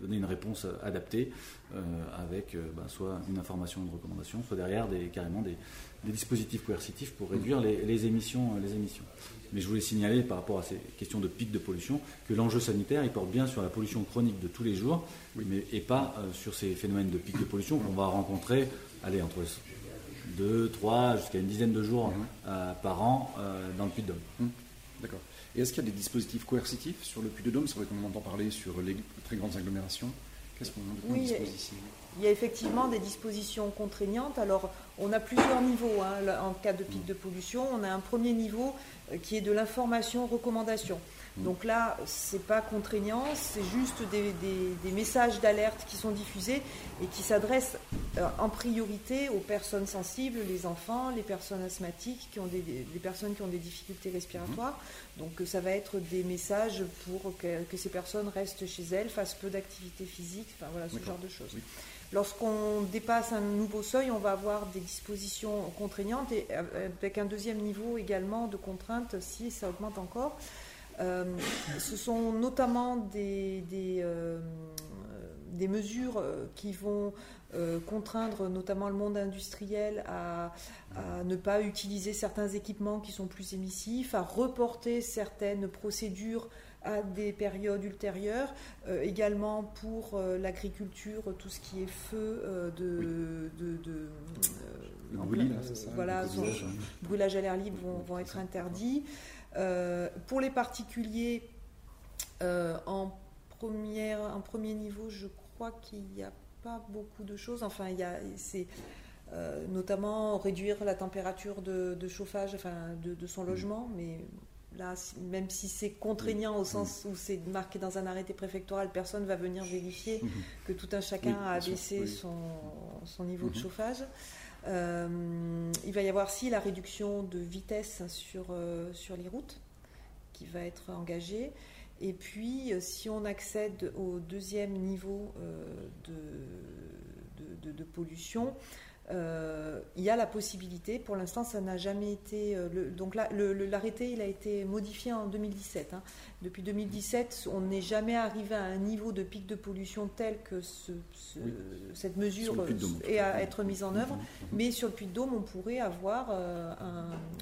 donner une réponse adaptée euh, avec bah, soit une information, une recommandation, soit derrière des, carrément des, dispositifs coercitifs pour réduire les, émissions, les émissions. Mais je voulais signaler par rapport à ces questions de pic de pollution que l'enjeu sanitaire il porte bien sur la pollution chronique de tous les jours, mais, et pas sur ces phénomènes de pic de pollution qu'on va rencontrer allez, entre deux, trois, jusqu'à une dizaine de jours euh, par an euh, dans le Puy-de-Dôme. Mhm. D'accord. Et est-ce qu'il y a des dispositifs coercitifs sur le Puy-de-Dôme? C'est vrai qu'on entend parler sur les très grandes agglomérations. Qu'est-ce qu'on oui, dispose ici? il y a effectivement des dispositions contraignantes. Alors, on a plusieurs niveaux hein, en cas de pic de pollution. On a un premier niveau euh, qui est de l'information-recommandation. Donc là, c'est pas contraignant, c'est juste des, messages d'alerte qui sont diffusés et qui s'adressent euh, en priorité aux personnes sensibles, les enfants, les personnes asthmatiques, qui ont des, les personnes qui ont des difficultés respiratoires. Mm. Donc ça va être des messages pour que, ces personnes restent chez elles, fassent peu d'activité physique, enfin voilà, ce genre de choses. Lorsqu'on dépasse un nouveau seuil, on va avoir des dispositions contraignantes et euh, avec un deuxième niveau également de contraintes si ça augmente encore. Euh, ce sont notamment des, des, euh, mesures euh, qui vont contraindre notamment le monde industriel à, ne pas utiliser certains équipements qui sont plus émissifs, à reporter certaines procédures à des périodes ultérieures. également pour l'agriculture, tout ce qui est feu de, de, voilà, brûlage à l'air libre vont, vont être interdits. Pour les particuliers, en, première, en premier niveau, je crois qu'il n'y a pas beaucoup de choses. Enfin, il y a, c'est euh, notamment réduire la température de, chauffage enfin, de, son mmh. logement, mais là, même si c'est contraignant au sens mmh. où c'est marqué dans un arrêté préfectoral, personne va venir vérifier mmh. que tout un chacun a abaissé son, son, niveau de chauffage. Euh, il va y avoir aussi la réduction de vitesse sur, euh, les routes qui va être engagée. Et puis, si on accède au deuxième niveau de, pollution, euh, il y a la possibilité, pour l'instant ça n'a jamais été, euh, le, donc là l'arrêté il a été modifié en 2017. Hein. Depuis 2017 on n'est jamais arrivé à un niveau de pic de pollution tel que ce, cette mesure est à être mise en œuvre, mais sur le Puy de Dôme on pourrait avoir euh,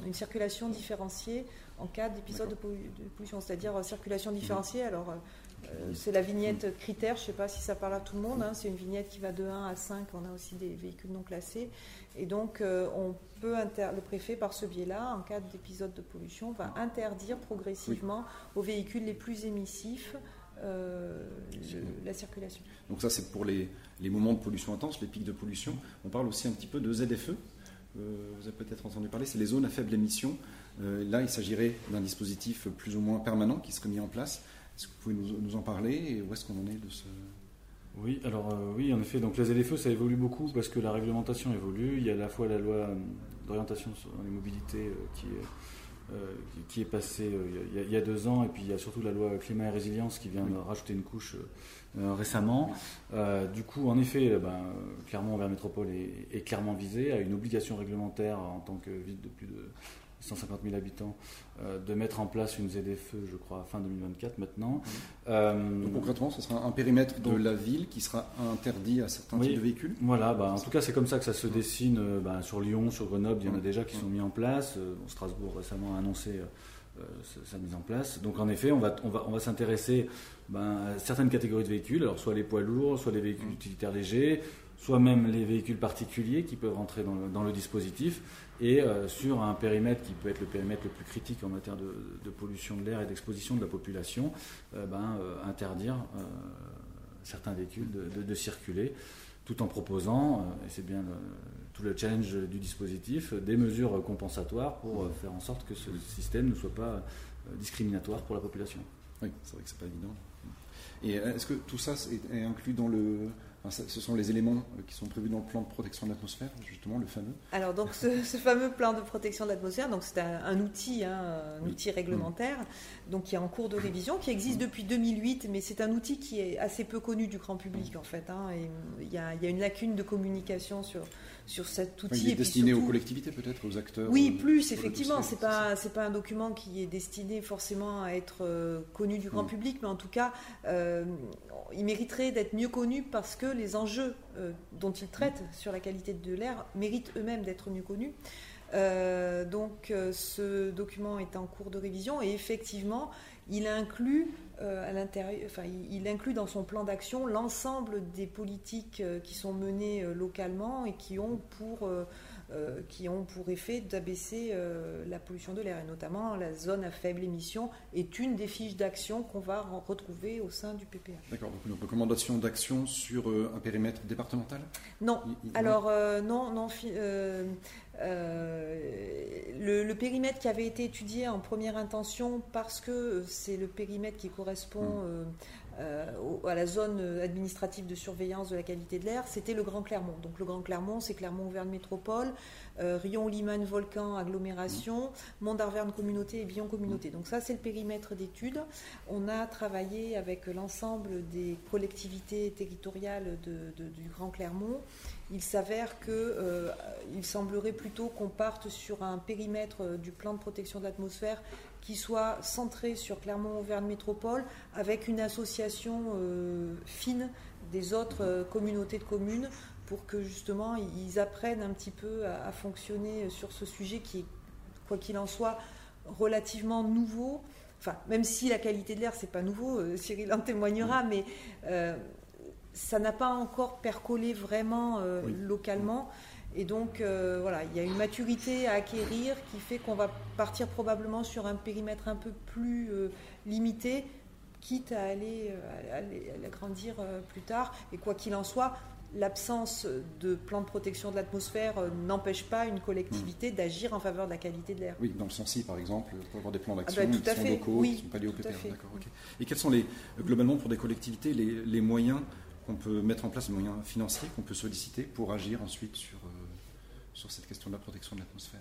une circulation différenciée en cas d'épisode de, pollution, c'est-à-dire circulation différenciée. Alors c'est la vignette critère, je ne sais pas si ça parle à tout le monde, hein. c'est une vignette qui va de 1 à 5, on a aussi des véhicules non classés. Et donc, euh, on peut le préfet, par ce biais-là, en cas d'épisode de pollution, va interdire progressivement aux véhicules les plus émissifs euh, la circulation. Donc ça, c'est pour les, moments de pollution intense, les pics de pollution. On parle aussi un petit peu de ZFE. vous avez peut-être entendu parler, c'est les zones à faible émission. là, il s'agirait d'un dispositif plus ou moins permanent qui serait mis en place est-ce que vous pouvez nous, en parler et où est-ce qu'on en est de ce... Oui, alors euh, oui, en effet, donc les ZFE, ça évolue beaucoup parce que la réglementation évolue. Il y a à la fois la loi euh, d'orientation sur les mobilités euh, qui est, qui est passée il y, a, deux ans, et puis il y a surtout la loi climat et résilience qui vient de rajouter une couche récemment. du coup, en effet, ben, Clermont vers métropole est, est, clairement visé à une obligation réglementaire en tant que ville de plus de 150 000 habitants, euh, de mettre en place une ZFE, je crois, fin 2024 maintenant. Euh, donc concrètement, ce sera un périmètre de la ville qui sera interdit à certains types de véhicules Voilà, bah, en tout cas, c'est comme ça que ça se dessine euh, bah, sur Lyon, sur Grenoble, il y en a déjà qui sont mis en place. Strasbourg récemment a annoncé sa mise en place. Donc en effet, on va, on va, on va s'intéresser ben, à certaines catégories de véhicules, alors soit les poids lourds, soit les véhicules utilitaires légers, soit même les véhicules particuliers qui peuvent rentrer dans le, dispositif, et euh, sur un périmètre qui peut être le périmètre le plus critique en matière de, pollution de l'air et d'exposition de la population, euh, ben, euh, interdire certains véhicules de, circuler, tout en proposant, et c'est bien tout le challenge du dispositif, des mesures compensatoires pour faire en sorte que ce système ne soit pas discriminatoire pour la population. Oui, c'est vrai que c'est pas évident. Et est-ce que tout ça est inclus dans le, ce sont les éléments euh, qui sont prévus dans le plan de protection de l'atmosphère, justement, le fameux. Alors, donc, ce, fameux plan de protection de l'atmosphère, donc c'est un, outil, hein, un outil réglementaire, donc qui est en cours de révision, qui existe depuis 2008, mais c'est un outil qui est assez peu connu du grand public, en fait. Hein, et il y, a, une lacune de communication sur, sur cet outil. il est destiné aux collectivités peut-être, aux acteurs Oui, euh, plus effectivement. C'est pas c'est pas un document qui est destiné forcément à être euh, connu du grand public, mais en tout cas, euh, il mériterait d'être mieux connu parce que les enjeux dont il traite sur la qualité de l'air méritent eux-mêmes d'être mieux connus. donc ce document est en cours de révision et effectivement, il inclut euh, à l'intérieur, enfin, il, inclut dans son plan d'action l'ensemble des politiques euh, qui sont menées euh, localement et qui ont pour qui ont pour effet d'abaisser la pollution de l'air. Et notamment, la zone à faible émission est une des fiches d'action qu'on va retrouver au sein du PPA. D'accord, donc une recommandation d'action sur un périmètre départemental? Non, alors non, non. Le, périmètre qui avait été étudié en première intention, parce que c'est le périmètre qui correspond hmm. euh, euh, à la zone administrative de surveillance de la qualité de l'air, c'était le Grand Clermont. Donc le Grand Clermont, c'est Clermont-Auvergne Métropole, euh, Rion-Liman, Volcan, agglomération, hmm. Mont-d'Arverne communauté et Bion communauté. Donc ça, c'est le périmètre d'étude. On a travaillé avec l'ensemble des collectivités territoriales du Grand Clermont. Il s'avère que il semblerait plutôt qu'on parte sur un périmètre du plan de protection de l'atmosphère qui soit centré sur Clermont-Auvergne Métropole avec une association euh, fine des autres euh, communautés de communes pour que justement ils apprennent un petit peu à, fonctionner sur ce sujet qui est, quoi qu'il en soit, relativement nouveau. enfin, même si la qualité de l'air, c'est pas nouveau, Cyril en témoignera, mais ça n'a pas encore percolé vraiment localement. Et donc, voilà, il y a une maturité à acquérir qui fait qu'on va partir probablement sur un périmètre un peu plus limité, quitte à aller, à l'agrandir plus tard. Et quoi qu'il en soit, l'absence de plans de protection de l'atmosphère euh, n'empêche pas une collectivité hmm. d'agir en faveur de la qualité de l'air. Oui, dans le sens par exemple, pour avoir des plans d'action ah bah, qui sont locaux, qui ne sont pas liés au PPR. Et quels sont les, globalement pour des collectivités les, moyens qu'on peut mettre en place, les moyens financiers qu'on peut solliciter pour agir ensuite sur, euh, sur cette question de la protection de l'atmosphère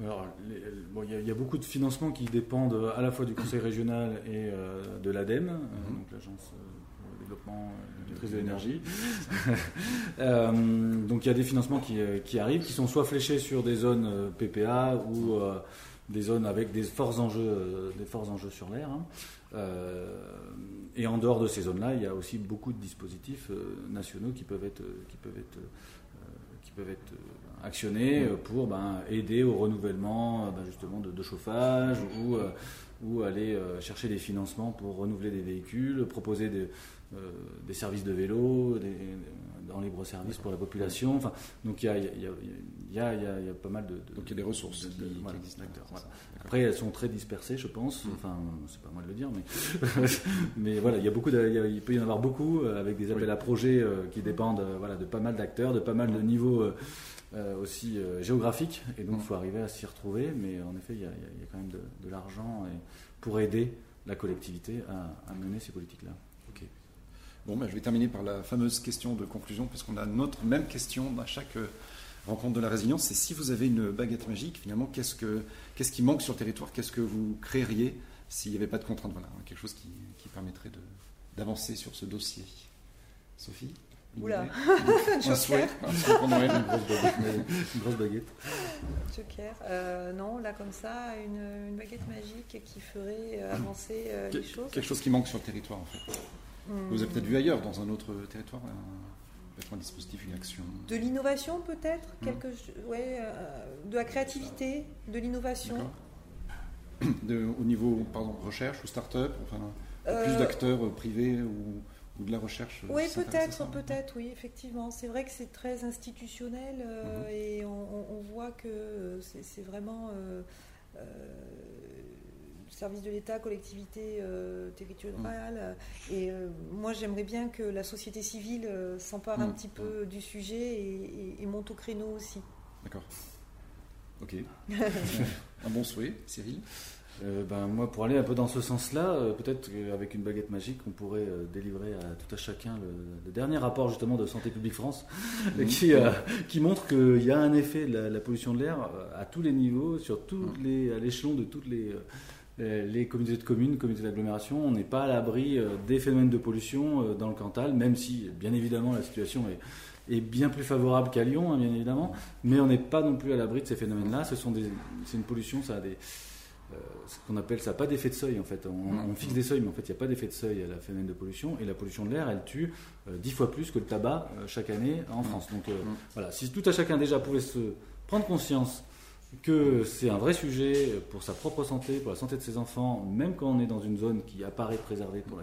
alors, il y, a beaucoup de financements qui dépendent à la fois du Conseil régional et euh, de l'ADEME, hmm. donc l'agence développement euh, maîtrise de l'énergie. Euh, donc il y a des financements euh, qui, arrivent, qui sont soit fléchés sur des zones PPA ou des zones avec des forts enjeux, des forts enjeux sur l'air. Hein. Et en dehors de ces zones-là, il y a aussi beaucoup de dispositifs nationaux qui peuvent être, qui peuvent être, qui peuvent être actionnés pour ben, aider au renouvellement ben, justement de, de, chauffage ou, ou aller chercher des financements pour renouveler des véhicules, proposer des, euh, des services de vélo, des, en libre service pour la population. Enfin, donc il y a, y, y, a, y a, pas mal de, donc il y a des ressources qui, existent. Après, elles sont très dispersées, je pense. Mm. Enfin, c'est pas moi de le dire, mais mais voilà, il y a beaucoup, il peut y en avoir beaucoup euh, avec des appels à projets euh, qui dépendent, voilà, de pas mal d'acteurs, de pas mal de niveaux. aussi géographiques et donc il mm. faut arriver à s'y retrouver mais en effet il y, a, quand même de, de l'argent pour aider la collectivité à, à mener ces politiques là Bon, ben, je vais terminer par la fameuse question de conclusion, parce qu'on a notre même question à chaque euh, rencontre de la résilience, c'est si vous avez une baguette magique, finalement, qu'est-ce, que, qu'est-ce qui manque sur le territoire? Qu'est-ce que vous créeriez s'il n'y avait pas de contrainte? Voilà, quelque chose qui, permettrait de, d'avancer sur ce dossier. Sophie? Oula, un souhait, une, grosse baguette. Joker, euh, non, là comme ça, une, baguette magique qui ferait euh, avancer les choses. Quelque chose qui manque sur le territoire en fait. Vous avez peut-être vu ailleurs, dans un autre territoire, un, un dispositif, une action. De l'innovation peut-être, hmm. quelque, ouais, euh, de la créativité, de l'innovation. au niveau, pardon, recherche ou start-up, enfin, euh, plus d'acteurs euh, privés ou, de la recherche. Oui, peut-être, peut-être, oui, effectivement. C'est vrai que c'est très institutionnel mhm. et on, voit que c'est vraiment service de l'État, collectivité euh, territoriale. Mm. Et euh, moi, j'aimerais bien que la société civile euh, s'empare un mm. petit peu mm. du sujet et, monte au créneau aussi. D'accord. Ok. un bon souhait, Cyril ben, moi, pour aller un peu dans ce sens-là, peut-être qu'avec une baguette magique, on pourrait délivrer à tout à chacun le, dernier rapport justement de Santé publique France, qui, qui montre qu'il y a un effet de la, pollution de l'air à tous les niveaux, sur tous les, à l'échelon de toutes les euh, les communautés de communes, communautés d'agglomération, on n'est pas à l'abri euh, des phénomènes de pollution euh, dans le Cantal, même si, bien évidemment, la situation est, bien plus favorable qu'à Lyon, hein, bien évidemment, mais on n'est pas non plus à l'abri de ces phénomènes-là. Ce sont des, c'est une pollution, ça a des, ce qu'on appelle ça pas d'effet de seuil en fait. On, fixe des seuils, mais en fait il n'y a pas d'effet de seuil à la phénomène de pollution. Et la pollution de l'air, elle tue dix fois plus que le tabac chaque année en France. Donc voilà, si tout à chacun déjà pouvait se prendre conscience que c'est un vrai sujet pour sa propre santé, pour la santé de ses enfants, même quand on est dans une zone qui apparaît préservée par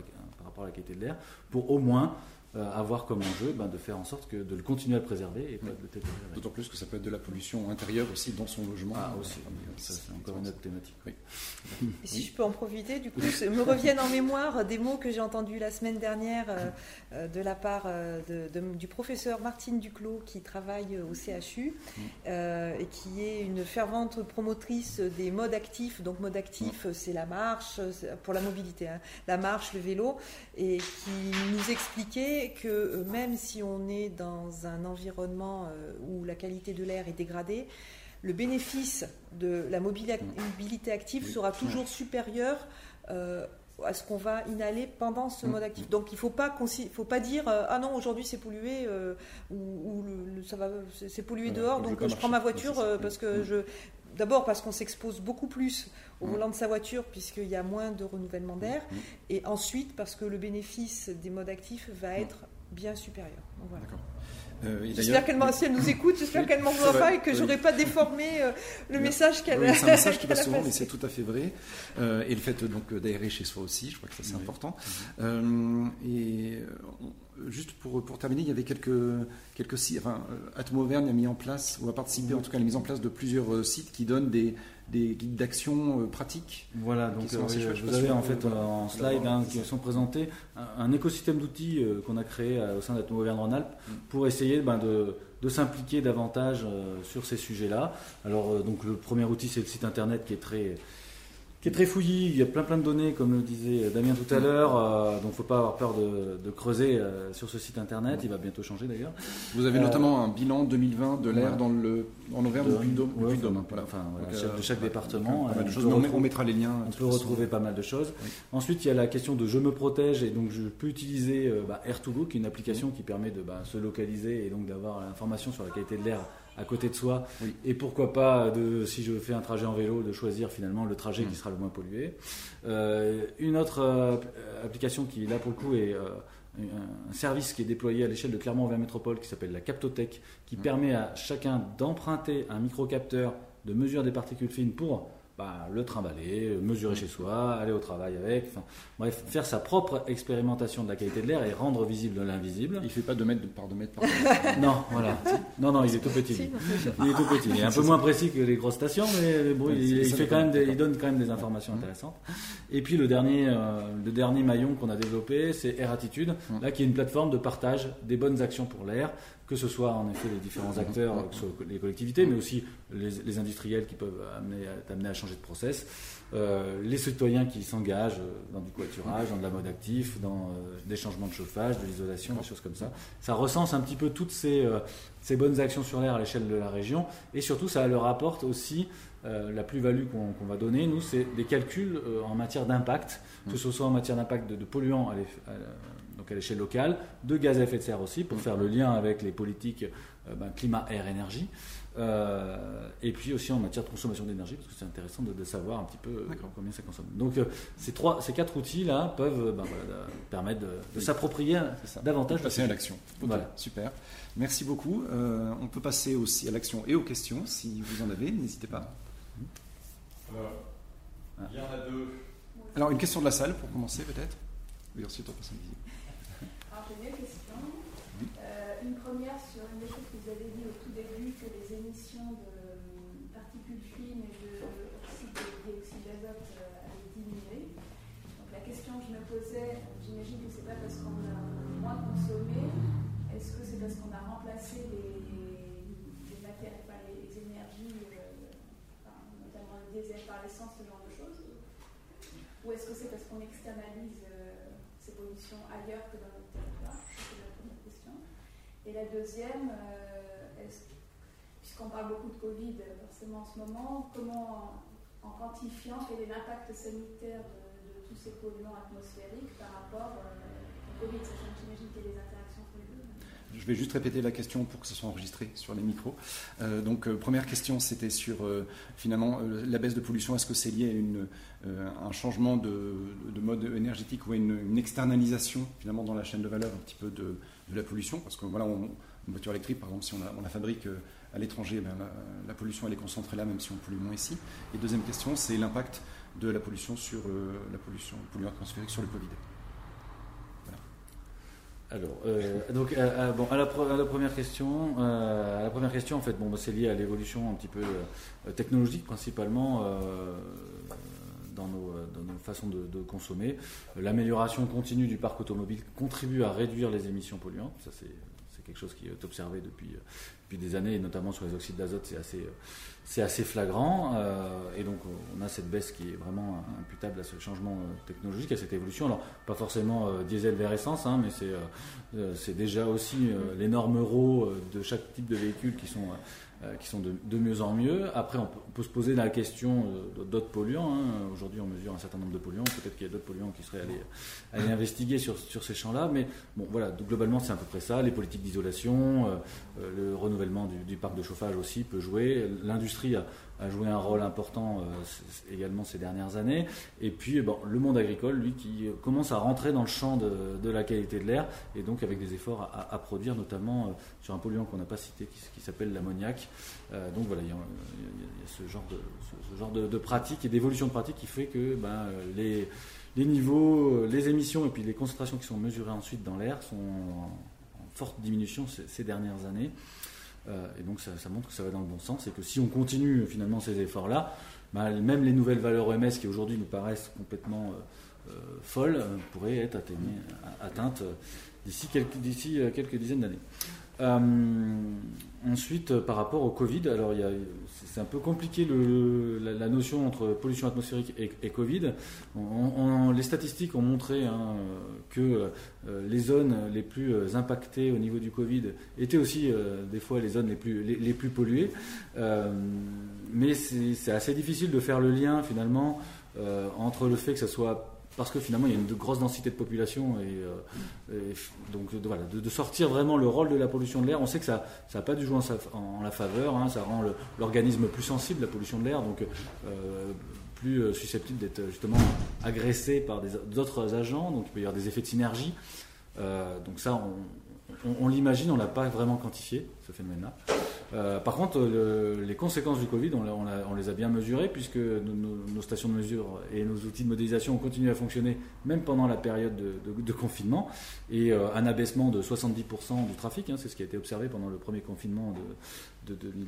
rapport à la qualité de l'air, pour au moins avoir comme enjeu ben, de faire en sorte que de le continuer à le préserver et pas de D'autant plus que ça peut être de la pollution intérieure aussi dans son logement. Ah, aussi, c'est encore une autre thématique. Et si je peux en profiter, du coup, me reviennent en mémoire des mots que j'ai entendus la semaine dernière euh, euh, de la part de, du professeur Martine Duclos qui travaille au CHU et qui est une fervente promotrice des modes actifs. Donc, mode actif, c'est la marche, pour la mobilité, hein, la marche, le vélo, et qui nous expliquait que euh, même si on est dans un environnement euh, où la qualité de l'air est dégradée, le bénéfice de la mobilité active sera toujours supérieur euh, à ce qu'on va inhaler pendant ce mode actif. Donc il ne faut pas, faut pas dire ah non aujourd'hui c'est pollué ou, ça va c'est pollué dehors donc je prends ma voiture parce que je D'abord parce qu'on s'expose beaucoup plus au mm. volant de sa voiture puisqu'il y a moins de renouvellement d'air. Mm. Et ensuite parce que le bénéfice des modes actifs va mm. être bien supérieure. Donc, voilà. Euh, J'espère qu'elle si elle nous écoute, j'espère Oui, qu'elle m'en voudra pas et que oui. j'aurai pas déformé euh, le Oui. message qu'elle Oui, c'est un message qui passe a souvent, mais c'est tout à fait vrai. Euh, et le fait donc d'aérer chez soi aussi, je crois que ça c'est important. Euh, et juste pour, pour terminer, il y avait quelques quelques sites. Enfin, euh, Atmo Auvergne a mis en place ou a participé en tout cas à la mise en place de plusieurs euh, sites qui donnent des des guides d'action euh, pratiques. Voilà, donc euh, oui, vous avez en fait euh, en slide hein, qui sont présentés un, un écosystème d'outils euh, qu'on a créé euh, au sein d'Atmo Auvergne-Rhône-Alpes Mm. pour essayer ben, de, de s'impliquer davantage euh, sur ces sujets-là. Alors euh, donc le premier outil c'est le site internet qui est très qui est très fouillis, il y a plein plein de données comme le disait Damien tout à l'heure, euh, donc faut pas avoir peur de, de creuser euh, sur ce site internet, il va bientôt changer d'ailleurs. Vous avez Euh, notamment un bilan 2020 de l'air ouais. dans le en Auvergne De- du Puy-de-Dôme. du ouais, enfin, voilà. enfin, voilà, Donc, chef de chaque euh, département, de euh, choses. on mettra les liens. On peut façon. retrouver pas mal de choses. Oui. Ensuite, il y a la question de je me protège et donc je peux utiliser euh, bah, Air2Go, qui est une application qui permet de bah, se localiser et donc d'avoir l'information sur la qualité de l'air à côté de soi. Oui. Et pourquoi pas, de, si je fais un trajet en vélo, de choisir finalement le trajet Mm. qui sera le moins pollué. Euh, une autre euh, app- application qui, là pour le coup, est euh, un service qui est déployé à l'échelle de Clermont-Auvergne Métropole qui s'appelle la Captotech, qui Mm. permet à chacun d'emprunter un microcapteur de mesure des particules fines pour bah, le trimballer, mesurer chez soi, aller au travail avec, enfin, bref, faire sa propre expérimentation de la qualité de l'air et rendre visible l'invisible. Il fait pas 2 mètres par 2 mètres par Non, voilà. Non, non, il est tout petit. Lui. Il est tout petit. Il est un peu moins précis que les grosses stations, mais bon, il, c'est- il ça fait dépend. quand même des- il D'accord. donne quand même des informations Mhm. intéressantes. Et puis le dernier, euh, le dernier maillon qu'on a développé, c'est Air Attitude, Mhm. là qui est une plateforme de partage des bonnes actions pour l'air, que ce soit en effet les différents Mhm. acteurs, Mhm. que ce soit les collectivités, mais aussi les, les industriels qui peuvent amener, à- t'amener à changer de process, euh, les citoyens qui s'engagent euh, dans du coiturage, dans de la mode actif, dans euh, des changements de chauffage, de l'isolation, des choses comme ça. Ça recense un petit peu toutes ces, euh, ces bonnes actions sur l'air à l'échelle de la région et surtout ça leur apporte aussi euh, la plus-value qu'on qu'on va donner, nous, c'est des calculs euh, en matière d'impact, que ce soit en matière d'impact de, de polluants à donc à l'échelle locale, de gaz à effet de serre aussi, pour faire le lien avec les politiques euh, ben, climat, air, énergie, euh, et puis aussi en matière de consommation d'énergie, parce que c'est intéressant de, de savoir un petit peu euh, D'accord. combien ça consomme. Donc euh, ces, trois, ces quatre outils-là peuvent ben, voilà, de- permettre de, de s'approprier davantage de passer à l'action. Voilà. Super. Merci beaucoup. Euh, on peut passer aussi à l'action et aux questions si vous en avez. N'hésitez pas. Alors, il y en a deux. Alors une question de la salle pour commencer peut-être. Oui, ensuite on passe à. Alors j'ai deux questions. Euh, une première sur une des choses que vous avez dit au tout début, que les émissions de euh, particules fines et de oxyde de dioxyde d'azote euh, avaient diminué. Donc la question que je me posais, j'imagine que c'est pas parce qu'on a moins consommé, est-ce que c'est parce qu'on a remplacé les, les matières, enfin, les, les énergies, euh, enfin, notamment le diesel par l'essence, ce genre de choses Ou est-ce que c'est parce qu'on externalise euh, ces pollutions ailleurs que dans notre territoire C'est la première question. Et la deuxième, euh, puisqu'on parle beaucoup de Covid euh, forcément en ce moment, comment, en quantifiant, quel est l'impact sanitaire de, tous ces polluants atmosphériques par rapport euh, au Covid Sachant que j'imagine qu'il y a interactions entre les deux. Je vais juste répéter la question pour que ce soit enregistré sur les micros. Donc, première question, c'était sur finalement la baisse de pollution. Est-ce que c'est lié à un changement de, de mode énergétique ou à une, une externalisation finalement dans la chaîne de valeur un petit peu de, de la pollution Parce que voilà, une voiture électrique, par exemple, si on la, fabrique euh, à l'étranger, ben, la, pollution elle est concentrée là, même si on pollue moins ici. Et deuxième question, c'est l'impact de la pollution sur euh, la pollution, polluant atmosphérique sur le Covid. Alors, euh, donc, bon, à la, première question, à la première question, en fait, bon, bah, c'est lié à l'évolution un petit peu technologique, principalement dans, nos, euh, dans nos façons de, consommer. L'amélioration continue du parc automobile contribue à réduire les émissions polluantes. Ça, c'est quelque chose qui est observé depuis, euh, depuis des années, et notamment sur les oxydes d'azote, c'est assez, euh, flagrant. euh, et donc, on a cette baisse qui est vraiment imputable à ce changement euh, technologique, à cette évolution. Alors, pas forcément euh, diesel vers essence, hein, mais c'est euh, euh, déjà aussi euh, les normes euro euh, de chaque type de véhicule qui sont, euh, qui sont de, mieux en mieux. Après, on peut, se poser la question euh, d'autres polluants. hein. Aujourd'hui, on mesure un certain nombre de polluants. Peut-être qu'il y a d'autres polluants qui seraient allés, allés investiguer sur, ces champs-là. Mais bon, voilà, globalement, c'est à peu près ça. Les politiques d'isolation, euh, euh, le renouvellement également du, parc de chauffage aussi peut jouer. L'industrie a, joué un rôle important euh, également ces dernières années. Et puis bon, le monde agricole, lui, qui commence à rentrer dans le champ de, la qualité de l'air et donc avec des efforts à, produire, notamment sur un polluant qu'on n'a pas cité qui, s'appelle l'ammoniac. donc voilà, il y, a, ce genre de, ce, genre de, pratique et d'évolution de pratique qui fait que ben, les, les niveaux, les émissions et puis les concentrations qui sont mesurées ensuite dans l'air sont forte diminution ces, dernières années. Euh, et donc ça, montre que ça va dans le bon sens et que si on continue finalement ces efforts-là, bah, même les nouvelles valeurs OMS qui aujourd'hui nous paraissent complètement euh, euh, folles pourraient être atteintes d'ici quelques, quelques dizaines d'années. Euh, ensuite, par rapport au Covid, alors c'est un peu compliqué la, notion entre pollution atmosphérique et, Covid. les statistiques ont montré hein, que euh, les zones les plus impactées au niveau du Covid étaient aussi euh, des fois les zones les plus, les, plus polluées. mais c'est assez difficile de faire le lien finalement entre le fait que ça soit parce que finalement il y a une grosse densité de population et, euh, donc voilà, de, sortir vraiment le rôle de la pollution de l'air. On sait que ça n'a pas du jouer en, la faveur, hein. ça rend l'organisme plus sensible, la pollution de l'air, donc euh, plus euh, susceptible d'être justement agressé par d'autres agents, donc il peut y avoir des effets de synergie. donc ça, on, l'imagine, on l'a pas vraiment quantifié, ce phénomène-là. Euh, par contre, les conséquences du Covid, on, les a bien mesurées, puisque nos, stations de mesure et nos outils de modélisation ont continué à fonctionner même pendant la période de, confinement, et euh, un abaissement de 70% du trafic, hein, c'est ce qui a été observé pendant le premier confinement de, de 2000.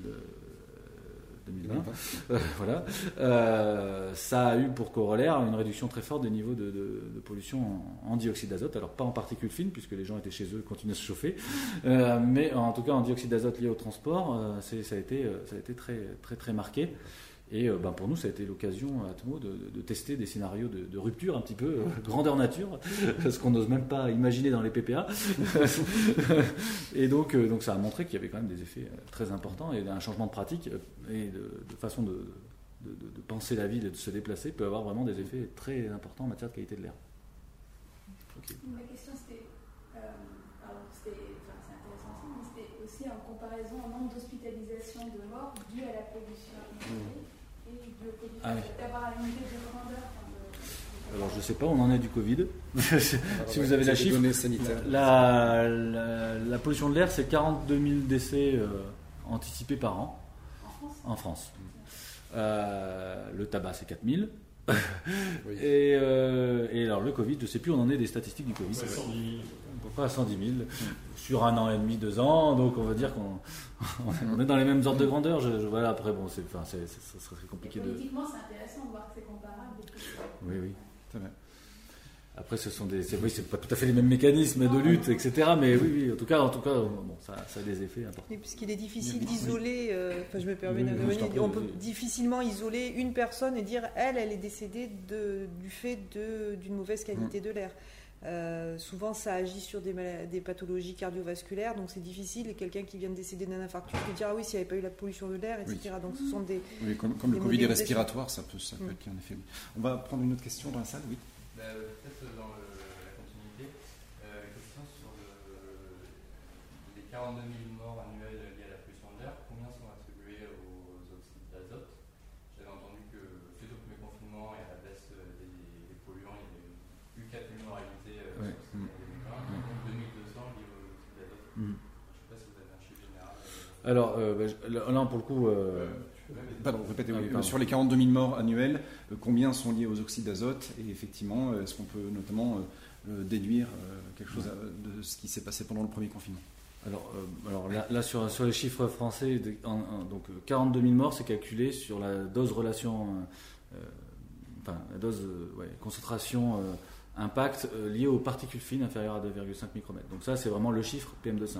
2020. Euh, voilà. Euh, ça a eu pour corollaire une réduction très forte des niveaux de, pollution en, dioxyde d'azote. Alors pas en particules fines, puisque les gens étaient chez eux, continuaient à se chauffer, euh, mais en tout cas en dioxyde d'azote lié au transport, ça a été, très, très marqué. Et euh, ben, pour nous, ça a été l'occasion à Atmo de, de, tester des scénarios de, rupture un petit peu, euh, grandeur nature, ce qu'on n'ose même pas imaginer dans les PPA. et donc, euh, donc ça a montré qu'il y avait quand même des effets très importants et un changement de pratique et de, façon de, penser la ville et de se déplacer peut avoir vraiment des effets très importants en matière de qualité de l'air. Ma question c'était, c'était intéressant aussi, mais c'était aussi en comparaison au nombre d'hospitalisations de morts dues à la pollution atmosphérique. Ah Alors je sais pas, on en est du Covid. si vous avez la chiffre. La, la, pollution de l'air, c'est 42 000 décès euh, anticipés par an en France? Euh, le tabac, c'est 4 000. Euh, et, alors le Covid, je ne sais plus, on en est des statistiques du Covid. 110 pas à 110 000 sur un an et demi, deux ans. Donc on va dire qu'on on est dans les mêmes ordres de grandeur. Je, voilà, après, bon, c'est, enfin, c'est, ça serait compliqué de. Politiquement, c'est intéressant de voir que c'est comparable. Oui, oui. Très bien. Après, ce sont des, c'est, oui, c'est pas tout à fait les mêmes mécanismes de lutte, etc. Mais oui, oui, en tout cas, en tout cas, bon, ça, ça a des effets importants. puisqu'il est difficile d'isoler, euh, enfin, je me permets on peut difficilement isoler une personne et dire elle, elle est décédée de, du fait de, d'une mauvaise qualité mm. de l'air. Euh, souvent, ça agit sur des, des pathologies cardiovasculaires, donc c'est difficile. Et quelqu'un qui vient de décéder d'un infarctus peut dire ah oui, s'il n'y avait pas eu la pollution de l'air, etc. Donc ce sont des. Oui, comme, le Covid est respiratoire, ça peut, ça peut être un effet. On va prendre une autre question dans la salle, oui. Bah, peut-être dans la continuité, euh, question sur les 42 000 morts annuels liés à la pollution de l'air. Combien sont attribués aux oxydes d'azote J'avais entendu que suite au premier confinement et à la baisse des, des polluants, il y avait eu 4 000 morts ouais. Mm. Mm. Alors, euh, bah, là, pour le coup. Euh, Pardon, répétez, ah, sur les 42 000 morts annuels, euh, combien sont liés aux oxydes d'azote Et effectivement, est-ce qu'on peut notamment déduire quelque chose de ce qui s'est passé pendant le premier confinement? Alors, alors là, sur, sur, les chiffres français, donc 42 000 morts, c'est calculé sur la dose relation, enfin la dose concentration impact euh, lié aux particules fines inférieures à 2,5 micromètres. Donc ça, c'est vraiment le chiffre PM2,5.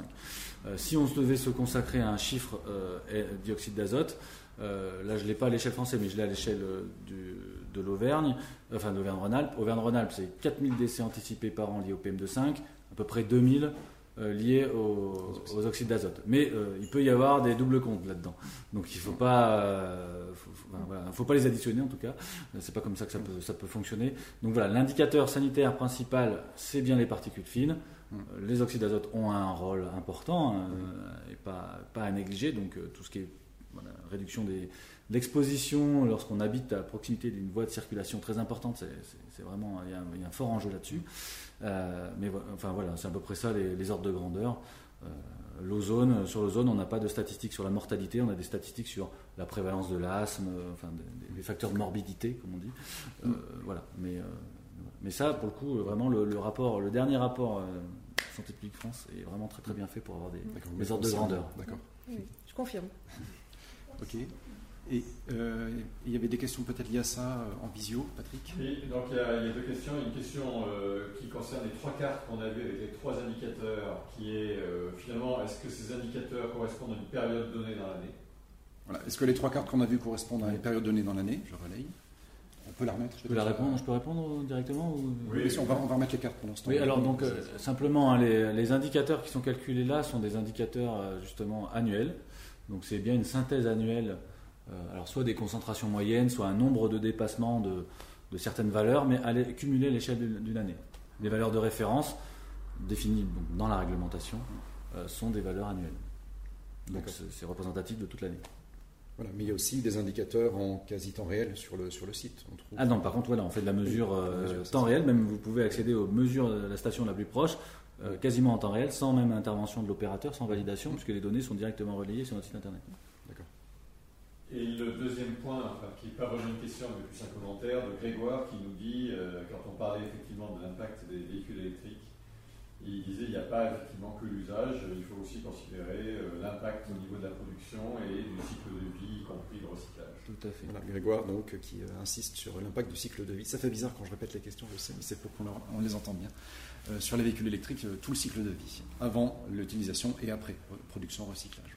Euh, si on devait se consacrer à un chiffre euh, dioxyde d'azote, là je l'ai pas à l'échelle française, mais je l'ai à l'échelle de l'Auvergne, enfin d'Auvergne-Rhône-Alpes. Auvergne-Rhône-Alpes, c'est 4000 décès anticipés par an liés au PM2,5, à peu près 2000 euh, liés aux, oxydes d'azote. Mais euh, il peut y avoir des doubles comptes là-dedans. Donc il ne faut pas, euh, faut, pas les additionner en tout cas. C'est pas comme ça que ça peut, ça peut fonctionner. Donc voilà, l'indicateur sanitaire principal, c'est bien les particules fines. Euh, Les oxydes d'azote ont un rôle important euh, et pas, pas à négliger. Donc euh, tout ce qui est réduction des, de l'exposition lorsqu'on habite à proximité d'une voie de circulation très importante, c'est- vraiment il y a un fort enjeu là-dessus. Euh, mais enfin voilà, c'est à peu près ça les, les ordres de grandeur. Euh, l'ozone, sur l'ozone, on n'a pas de statistiques sur la mortalité, on a des statistiques sur la prévalence de l'asthme, euh, enfin des, des facteurs de morbidité, comme on dit. Euh, Voilà. Mais, euh, mais ça, pour le coup, vraiment le, le rapport, le dernier rapport euh, Santé publique France est vraiment très très bien fait pour avoir des, ordres de grandeur. D'accord. Oui, je confirme. Ok. Et euh, il y avait des questions peut-être liées à ça euh, en visio, Patrick? Oui, donc il y, a, il y a deux questions. Une question euh, qui concerne les trois cartes qu'on a vues avec les trois indicateurs, qui est euh, finalement, est-ce que ces indicateurs correspondent à une période donnée dans l'année? Voilà. Est-ce que les trois cartes qu'on a vues correspondent à les périodes données dans l'année? Je relaye. On peut la remettre Je peux la répondre, je peux répondre directement ou... Oui. Oui, si, on, va, on va remettre les cartes pour l'instant. Oui, alors donc euh, simplement, hein, les, les indicateurs qui sont calculés là sont des indicateurs justement annuels. Donc c'est bien une synthèse annuelle, alors soit des concentrations moyennes, soit un nombre de dépassements de, de certaines valeurs, mais à cumuler à l'échelle d'une année. Les valeurs de référence définies dans la réglementation euh, sont des valeurs annuelles. Donc c'est représentatif de toute l'année. Voilà, mais il y a aussi des indicateurs en quasi temps réel sur le, sur le site. On trouve. Ah non, par contre, voilà, on fait de la mesure euh, mesure, temps réel, même vous pouvez accéder aux mesures de la station la plus proche, euh, quasiment en temps réel, sans même intervention de l'opérateur, sans validation, puisque les données sont directement relayées sur notre site internet. Et le deuxième point, enfin, qui n'est pas vraiment une question, mais plus un commentaire de Grégoire qui nous dit, euh, quand on parlait effectivement de l'impact des véhicules électriques, il disait il n'y a pas effectivement que l'usage, il faut aussi considérer euh, l'impact au niveau de la production et du cycle de vie, y compris le recyclage. Tout à fait. Grégoire donc, qui euh, insiste sur l'impact du cycle de vie. Ça fait bizarre quand je répète les questions, je sais, mais c'est pour qu'on les entende bien. Sur les véhicules électriques, tout le cycle de vie, avant l'utilisation et après, production, recyclage.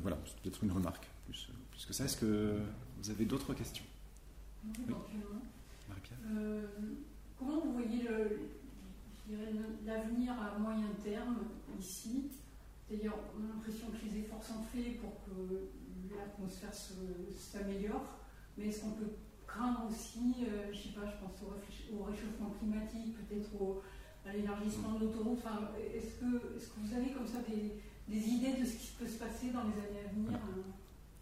voilà, c'est peut-être une remarque plus, plus que ça. Est-ce que vous avez d'autres questions éventuellement. Marie-Pierre Euh, comment vous voyez l'avenir à moyen terme ici? C'est-à-dire, on a l'impression que les efforts sont faits pour que l'atmosphère s'améliore, mais est-ce qu'on peut craindre aussi, euh, je ne sais pas, je pense au, réchauffement climatique, peut-être à l'élargissement de l'autoroute enfin, Est-ce que, est que vous avez comme ça des, des idées de ce qui peut se passer dans les années à venir hein?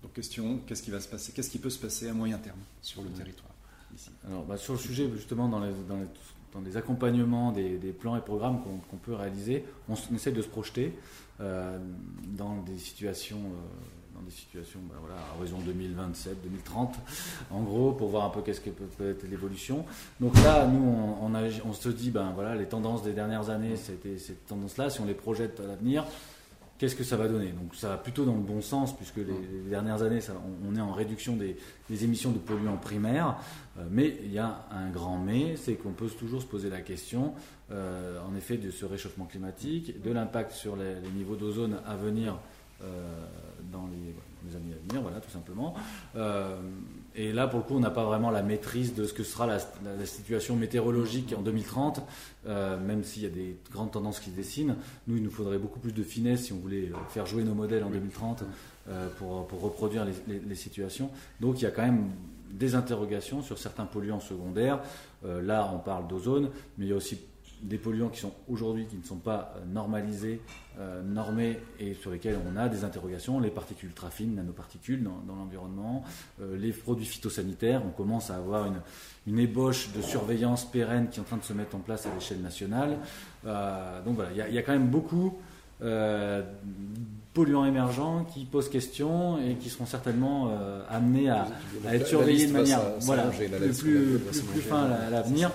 Donc question, qu'est-ce qui va se passer Qu'est-ce qui peut se passer à moyen terme sur le territoire ici? Alors, bah, sur le sujet, justement, dans les, dans les, dans les accompagnements des, des plans et programmes qu'on peut réaliser, on, essaie de se projeter euh, dans des situations, euh, dans des situations bah, voilà, à horizon 2027, 2030, en gros, pour voir un peu qu'est-ce que peut, peut être l'évolution. Donc là, nous, on, on, a- on se dit, ben voilà, les tendances des dernières années, c'était cette tendance-là, si on les projette à l'avenir, qu'est-ce que ça va donner Donc ça va plutôt dans le bon sens, puisque les, les dernières années, ça- on, on est en réduction des, des émissions de polluants primaires, euh, mais il y a un grand mais, c'est qu'on peut toujours se poser la question, euh, en effet, de ce réchauffement climatique, de l'impact sur les, les niveaux d'ozone à venir euh, dans les, dans les années à venir, voilà, tout simplement. Et là, pour le coup, on n'a pas vraiment la maîtrise de ce que sera la, situation météorologique en 2030, euh, même s'il y a des grandes tendances qui se dessinent. Nous, il nous faudrait beaucoup plus de finesse si on voulait euh, faire jouer nos modèles en 2030 euh, pour, pour reproduire les, les- les situations. Donc, il y a quand même des interrogations sur certains polluants secondaires. Euh, là, on parle d'ozone, mais il y a aussi des polluants qui sont aujourd'hui qui ne sont pas normalisés, euh, normés et sur lesquels on a des interrogations, les particules ultra fines, nanoparticules dans, dans l'environnement, euh, les produits phytosanitaires, on commence à avoir une, une ébauche de surveillance pérenne qui est en train de se mettre en place à l'échelle nationale. Euh, donc voilà, il y, a- il y a quand même beaucoup euh, polluants émergents qui posent question et qui seront certainement amenés à, à être surveillés de manière voilà, plus, plus, plus, plus fin à l'avenir,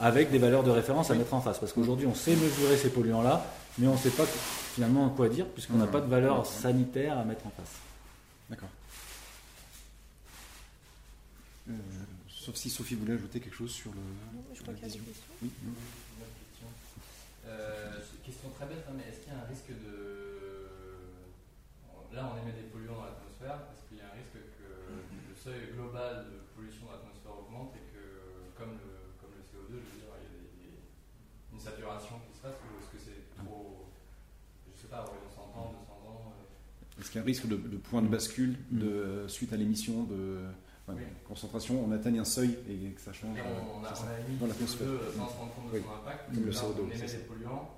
avec des valeurs de référence à mettre en face. Parce qu'aujourd'hui, on sait mesurer ces polluants-là, mais on ne sait pas finalement quoi dire, puisqu'on n'a Non. pas de valeur sanitaire à mettre en face. D'accord. Euh, sauf si Sophie voulait ajouter quelque chose sur le. Je sur crois la qu'il y a des vision. questions. Oui. Une autre question. Euh, c'est une question très bête, hein, mais est-ce qu'il y a un risque de. Là, on émet des polluants dans l'atmosphère. Est-ce qu'il y a un risque que le seuil global de pollution dans l'atmosphère augmente et que, comme le, comme le CO2, je veux dire, il y a des- des- une saturation qui se fasse ou est-ce que c'est trop. Je sais pas, horizon 100 ans, 200 ans euh, Est-ce qu'il y a un risque de, de point de bascule de, suite à l'émission de, Ouais, Oui. Concentration, on atteigne un seuil et que ça change. Et euh, on, on a, ça. on a émis Dans l'atmosphère. CO2 sans se rendre compte de Oui. son impact. Comme le Là, CO2, on émet des polluants.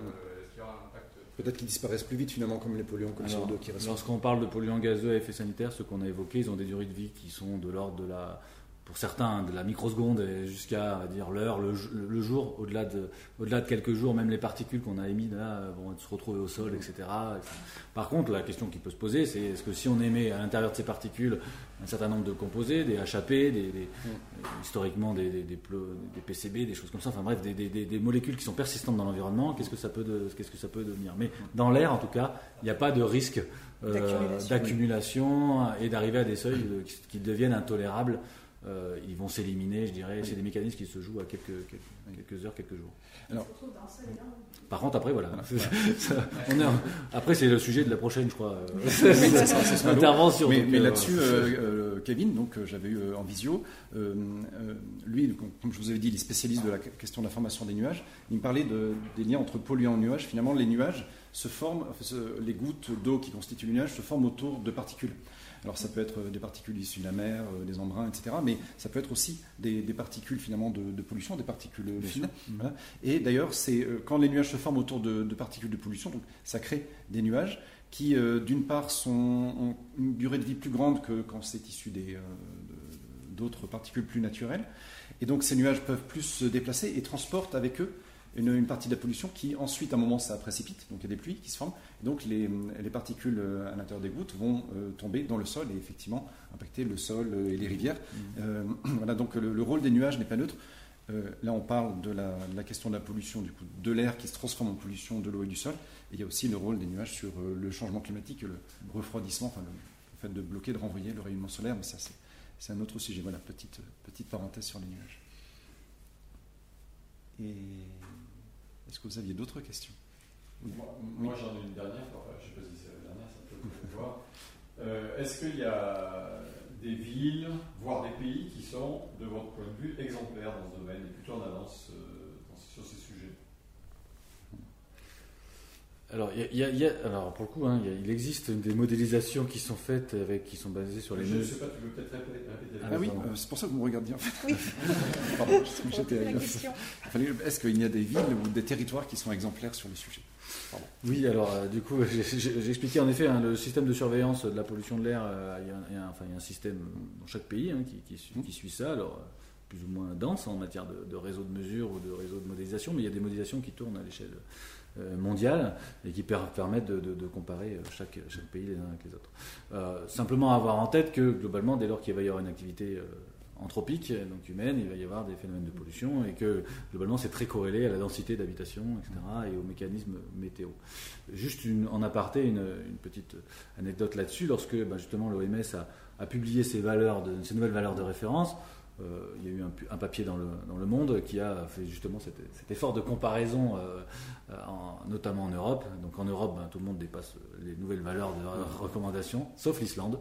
Euh, Est-ce qu'il y aura un impact Peut-être qu'ils disparaissent plus vite finalement comme les polluants, comme le Alors, CO2 qui restent. Lorsqu'on parle de polluants gazeux à effet sanitaire, ceux qu'on a évoqués, ils ont des durées de vie qui sont de l'ordre de la, pour certains, de la microseconde jusqu'à dire l'heure, le, jo- le jour, au-delà de, au-delà de quelques jours, même les particules qu'on a émises là vont se retrouver au sol, etc. Par contre, la question qui peut se poser, c'est est-ce que si on émet à l'intérieur de ces particules un certain nombre de composés, des HAP, des, des- historiquement des, des, PCB, des choses comme ça, enfin bref, des, des- des- des molécules qui sont persistantes dans l'environnement, qu'est-ce que ça peut, de- qu'est-ce que ça peut devenir? Mais dans l'air, en tout cas, il n'y a pas de risque euh, D'accumulation. et d'arriver à des seuils euh, qui, qui deviennent intolérables. Euh, ils vont s'éliminer, je dirais. C'est des mécanismes qui se jouent à quelques, quelques, quelques heures, quelques jours. Là. Par contre, après, voilà. Ça, on est en- après, c'est le sujet de la prochaine, je crois. euh, intervention. Mais, là-dessus, euh, euh, Kevin, donc j'avais eu en visio, lui, comme, je vous avais dit, il est spécialiste de la question de la formation des nuages. Il me parlait de- des liens entre polluants et nuages. Finalement, les nuages se forment, les gouttes d'eau qui constituent le nuage se forment autour de particules. Alors ça peut être des particules issues de la mer, euh, des embruns, etc. Mais ça peut être aussi des, des particules finalement de, de pollution, des particules fines. Voilà. Et d'ailleurs, c'est euh, quand les nuages se forment autour de, de particules de pollution, donc ça crée des nuages qui, euh, d'une part, sont, ont une durée de vie plus grande que quand c'est issu des, euh, de- d'autres particules plus naturelles. Et donc ces nuages peuvent plus se déplacer et transportent avec eux une, une partie de la pollution qui ensuite, à un moment, ça précipite, donc il y a des pluies qui se forment. Et donc les, les particules euh, à l'intérieur des gouttes vont euh, tomber dans le sol et effectivement impacter le sol euh, et les rivières. Euh, voilà, donc le, le rôle des nuages n'est pas neutre. Euh, là, on parle de la, de la question de la pollution, du coup, de l'air qui se transforme en pollution de l'eau et du sol. Et il y a aussi le rôle des nuages sur euh, le changement climatique, le refroidissement, enfin, le, le fait de bloquer, de renvoyer le rayonnement solaire. Mais ça, c'est, c'est un autre sujet. Voilà, petite, petite parenthèse sur les nuages. Et est-ce que vous aviez d'autres questions? Moi, j'en ai une dernière, enfin, je ne sais pas si c'est la dernière, ça peut voir. Euh, Est-ce qu'il y a des villes, voire des pays qui sont, de votre point de vue, exemplaires dans ce domaine et plutôt en avance euh, sur ces sujets Alors, il y a- y a- alors, pour le coup, hein, il y a- il existe des modélisations qui sont faites avec, qui sont basées sur les Je ne sais pas, tu veux peut-être répéter, répéter Ah Ah oui, euh, c'est pour ça que vous me regardiez en fait. Oui. Pardon, j'étais-. Fallait- Est-ce qu'il y a des villes ou des territoires qui sont exemplaires sur le sujet? Oui, alors euh, du coup, expliqué en effet hein, le système de surveillance de la pollution de l'air. euh, il, y a un- il y a un, enfin, il y a un système dans chaque pays hein, qui, qui suit- qui suit ça. Alors, euh, plus ou moins dense en matière de, de réseau de mesure ou de réseau de modélisation, mais il y a des modélisations qui tournent à l'échelle euh, mondiale et qui per- permettent de, comparer euh, chaque, pays les uns avec les autres. Euh, simplement avoir en tête que globalement, dès lors qu'il va y avoir une activité euh, anthropique, donc humaine, il va y avoir des phénomènes de pollution et que globalement c'est très corrélé à la densité d'habitation, etc. et aux mécanismes météo. Juste en aparté, une, petite anecdote là-dessus, lorsque bah, justement l'OMS a, publié ses, ses nouvelles valeurs de référence, euh, il y a eu un, papier dans le, dans le Monde qui a fait justement cet, cet effort de comparaison, euh, euh, en- notamment en Europe. Donc en Europe, ben, tout le monde dépasse les nouvelles valeurs de re- recommandation, sauf l'Islande,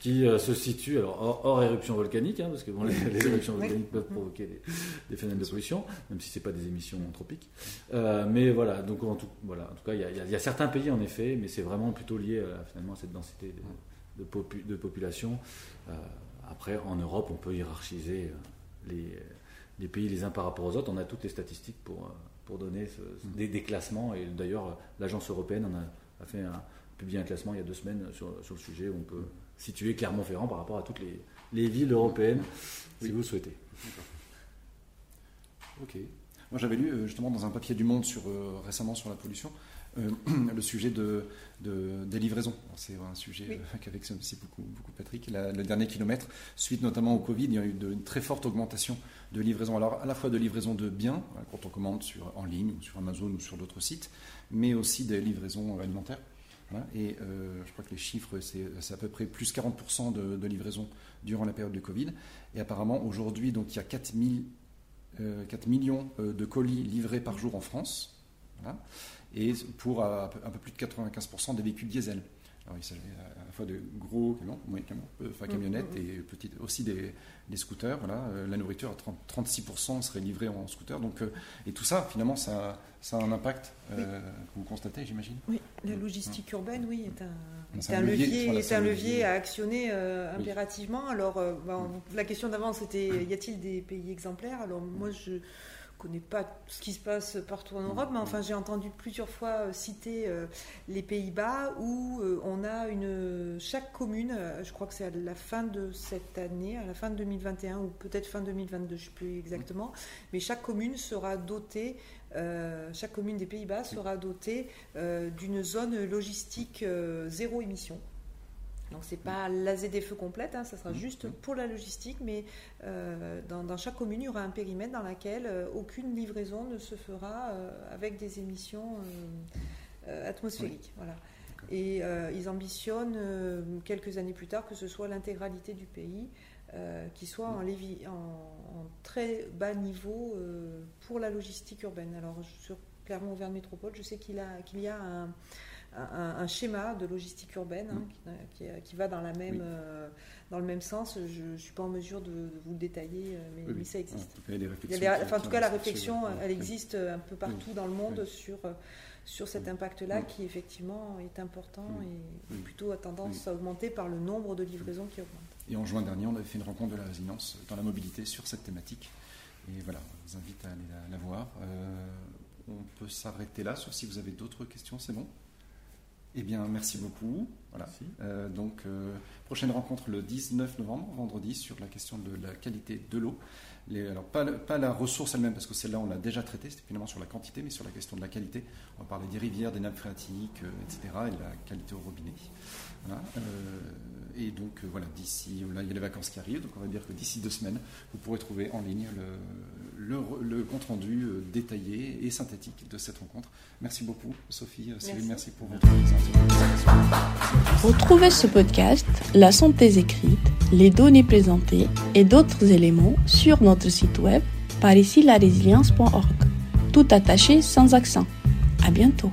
qui euh, se situe alors hors, hors éruption volcanique, hein, parce que bon, les, les éruptions volcaniques peuvent provoquer des, des phénomènes de pollution, même si c'est pas des émissions anthropiques. Euh, mais voilà, donc en tout, voilà, en tout cas, il y, a, il y certains pays en effet, mais c'est vraiment plutôt lié à, finalement à cette densité de, de, popu- de population. Euh, après, en Europe, on peut hiérarchiser euh, les, les pays les uns par rapport aux autres. On a toutes les statistiques pour, euh, pour donner ce- ce- des, des classements. Et d'ailleurs, euh, l'agence européenne en a, a fait un, publié un classement il y a deux semaines sur, sur le sujet où on peut situer Clermont-Ferrand par rapport à toutes les, les villes européennes, si vous le souhaitez. Ok. Moi, j'avais lu euh, justement dans un papier du Monde sur, euh, récemment sur la pollution euh, le sujet de, de- des livraisons. C'est un sujet Oui. euh, qu'avec aussi beaucoup, beaucoup Patrick. La- le dernier kilomètre, suite notamment au Covid, il y a eu de- une très forte augmentation de livraison. Alors, à la fois de livraison de biens, voilà, quand on commande sur, en ligne ou sur Amazon ou sur d'autres sites, mais aussi des livraisons alimentaires. Voilà. Et euh, je crois que les chiffres, c'est à peu près plus 40% de, de livraison durant la période du Covid. Et apparemment, aujourd'hui, donc, il y a 4000 euh, 4 millions euh, de colis livrés par jour en France, voilà, et pour euh, un peu plus de 95% des véhicules diesel. Alors, il s'agit à la fois de gros camions, moyens camions, euh, enfin camionnettes Mm, mm, et petites, aussi des, des scooters. Voilà. Euh, la nourriture à 30 36% serait livrée en scooter. Donc, et tout ça, finalement, ça, ça a un impact euh, que vous constatez, j'imagine? Oui, la logistique urbaine, oui, est un, C'est est un un levier, levier, voilà, est c'est un levier levier. à actionner euh, Oui. impérativement. Alors, euh, ben, la question d'avant, c'était y a-t-il des pays exemplaires? Alors, moi, je connais pas ce qui se passe partout en Europe, mais enfin, j'ai entendu plusieurs fois euh, citer euh, les Pays-Bas où euh, on a une chaque commune, euh, je crois que c'est à la fin de cette année, à la fin de 2021 ou peut-être fin 2022, je ne sais plus exactement, mais chaque commune sera dotée chaque commune des Pays-Bas sera dotée d'une zone logistique zéro émission. Donc c'est pas la ZFE complète, hein, ça sera Mhm. juste pour la logistique, mais euh, dans, dans chaque commune, il y aura un périmètre dans lequel euh, aucune livraison ne se fera euh, avec des émissions atmosphériques. Voilà. Et ils ambitionnent quelques années plus tard que ce soit l'intégralité du pays qui soit en, lévi- en- en très bas niveau pour la logistique urbaine. Alors sur Clermont-Auvergne Métropole, je sais qu'il a- qu'il y a un, un- un schéma de logistique urbaine hein, qui, qui- qui va dans, la même, Oui. euh, dans le même sens. Je ne suis pas en mesure de, de vous le détailler, euh, mais, Oui, mais oui. ça existe. En tout cas, réflexions enfin, en tout la réflexion, elle existe un peu partout dans le monde sur, euh, sur cet impact-là qui, effectivement, est important et plutôt a tendance à augmenter par le nombre de livraisons qui augmente. Et en juin dernier, on avait fait une rencontre de la résilience dans la mobilité sur cette thématique. Et voilà, on vous invite à aller la, la voir. Euh, on peut s'arrêter là, sauf si vous avez d'autres questions, c'est bon? Eh bien, merci beaucoup. Voilà. Merci. Euh, donc, euh, prochaine rencontre le 19 novembre, vendredi, sur la question de la qualité de l'eau. Les- alors, pas la ressource elle-même, parce que celle-là, on l'a déjà traitée, c'était finalement sur la quantité, mais sur la question de la qualité. On va parler des rivières, des nappes phréatiques, euh, etc., et de la qualité au robinet. Voilà. Euh, et donc, euh, voilà, d'ici, là, il y a les vacances qui arrivent, donc on va dire que d'ici deux semaines, vous pourrez trouver en ligne le, le- le compte-rendu euh, détaillé et synthétique de cette rencontre. Merci beaucoup, Sophie, Cyril, Merci. merci pour votre présence. Retrouvez ce podcast, la synthèse écrite, les données présentées et d'autres éléments sur notre site web par ici la résilience.org. Tout attaché sans accent. À bientôt.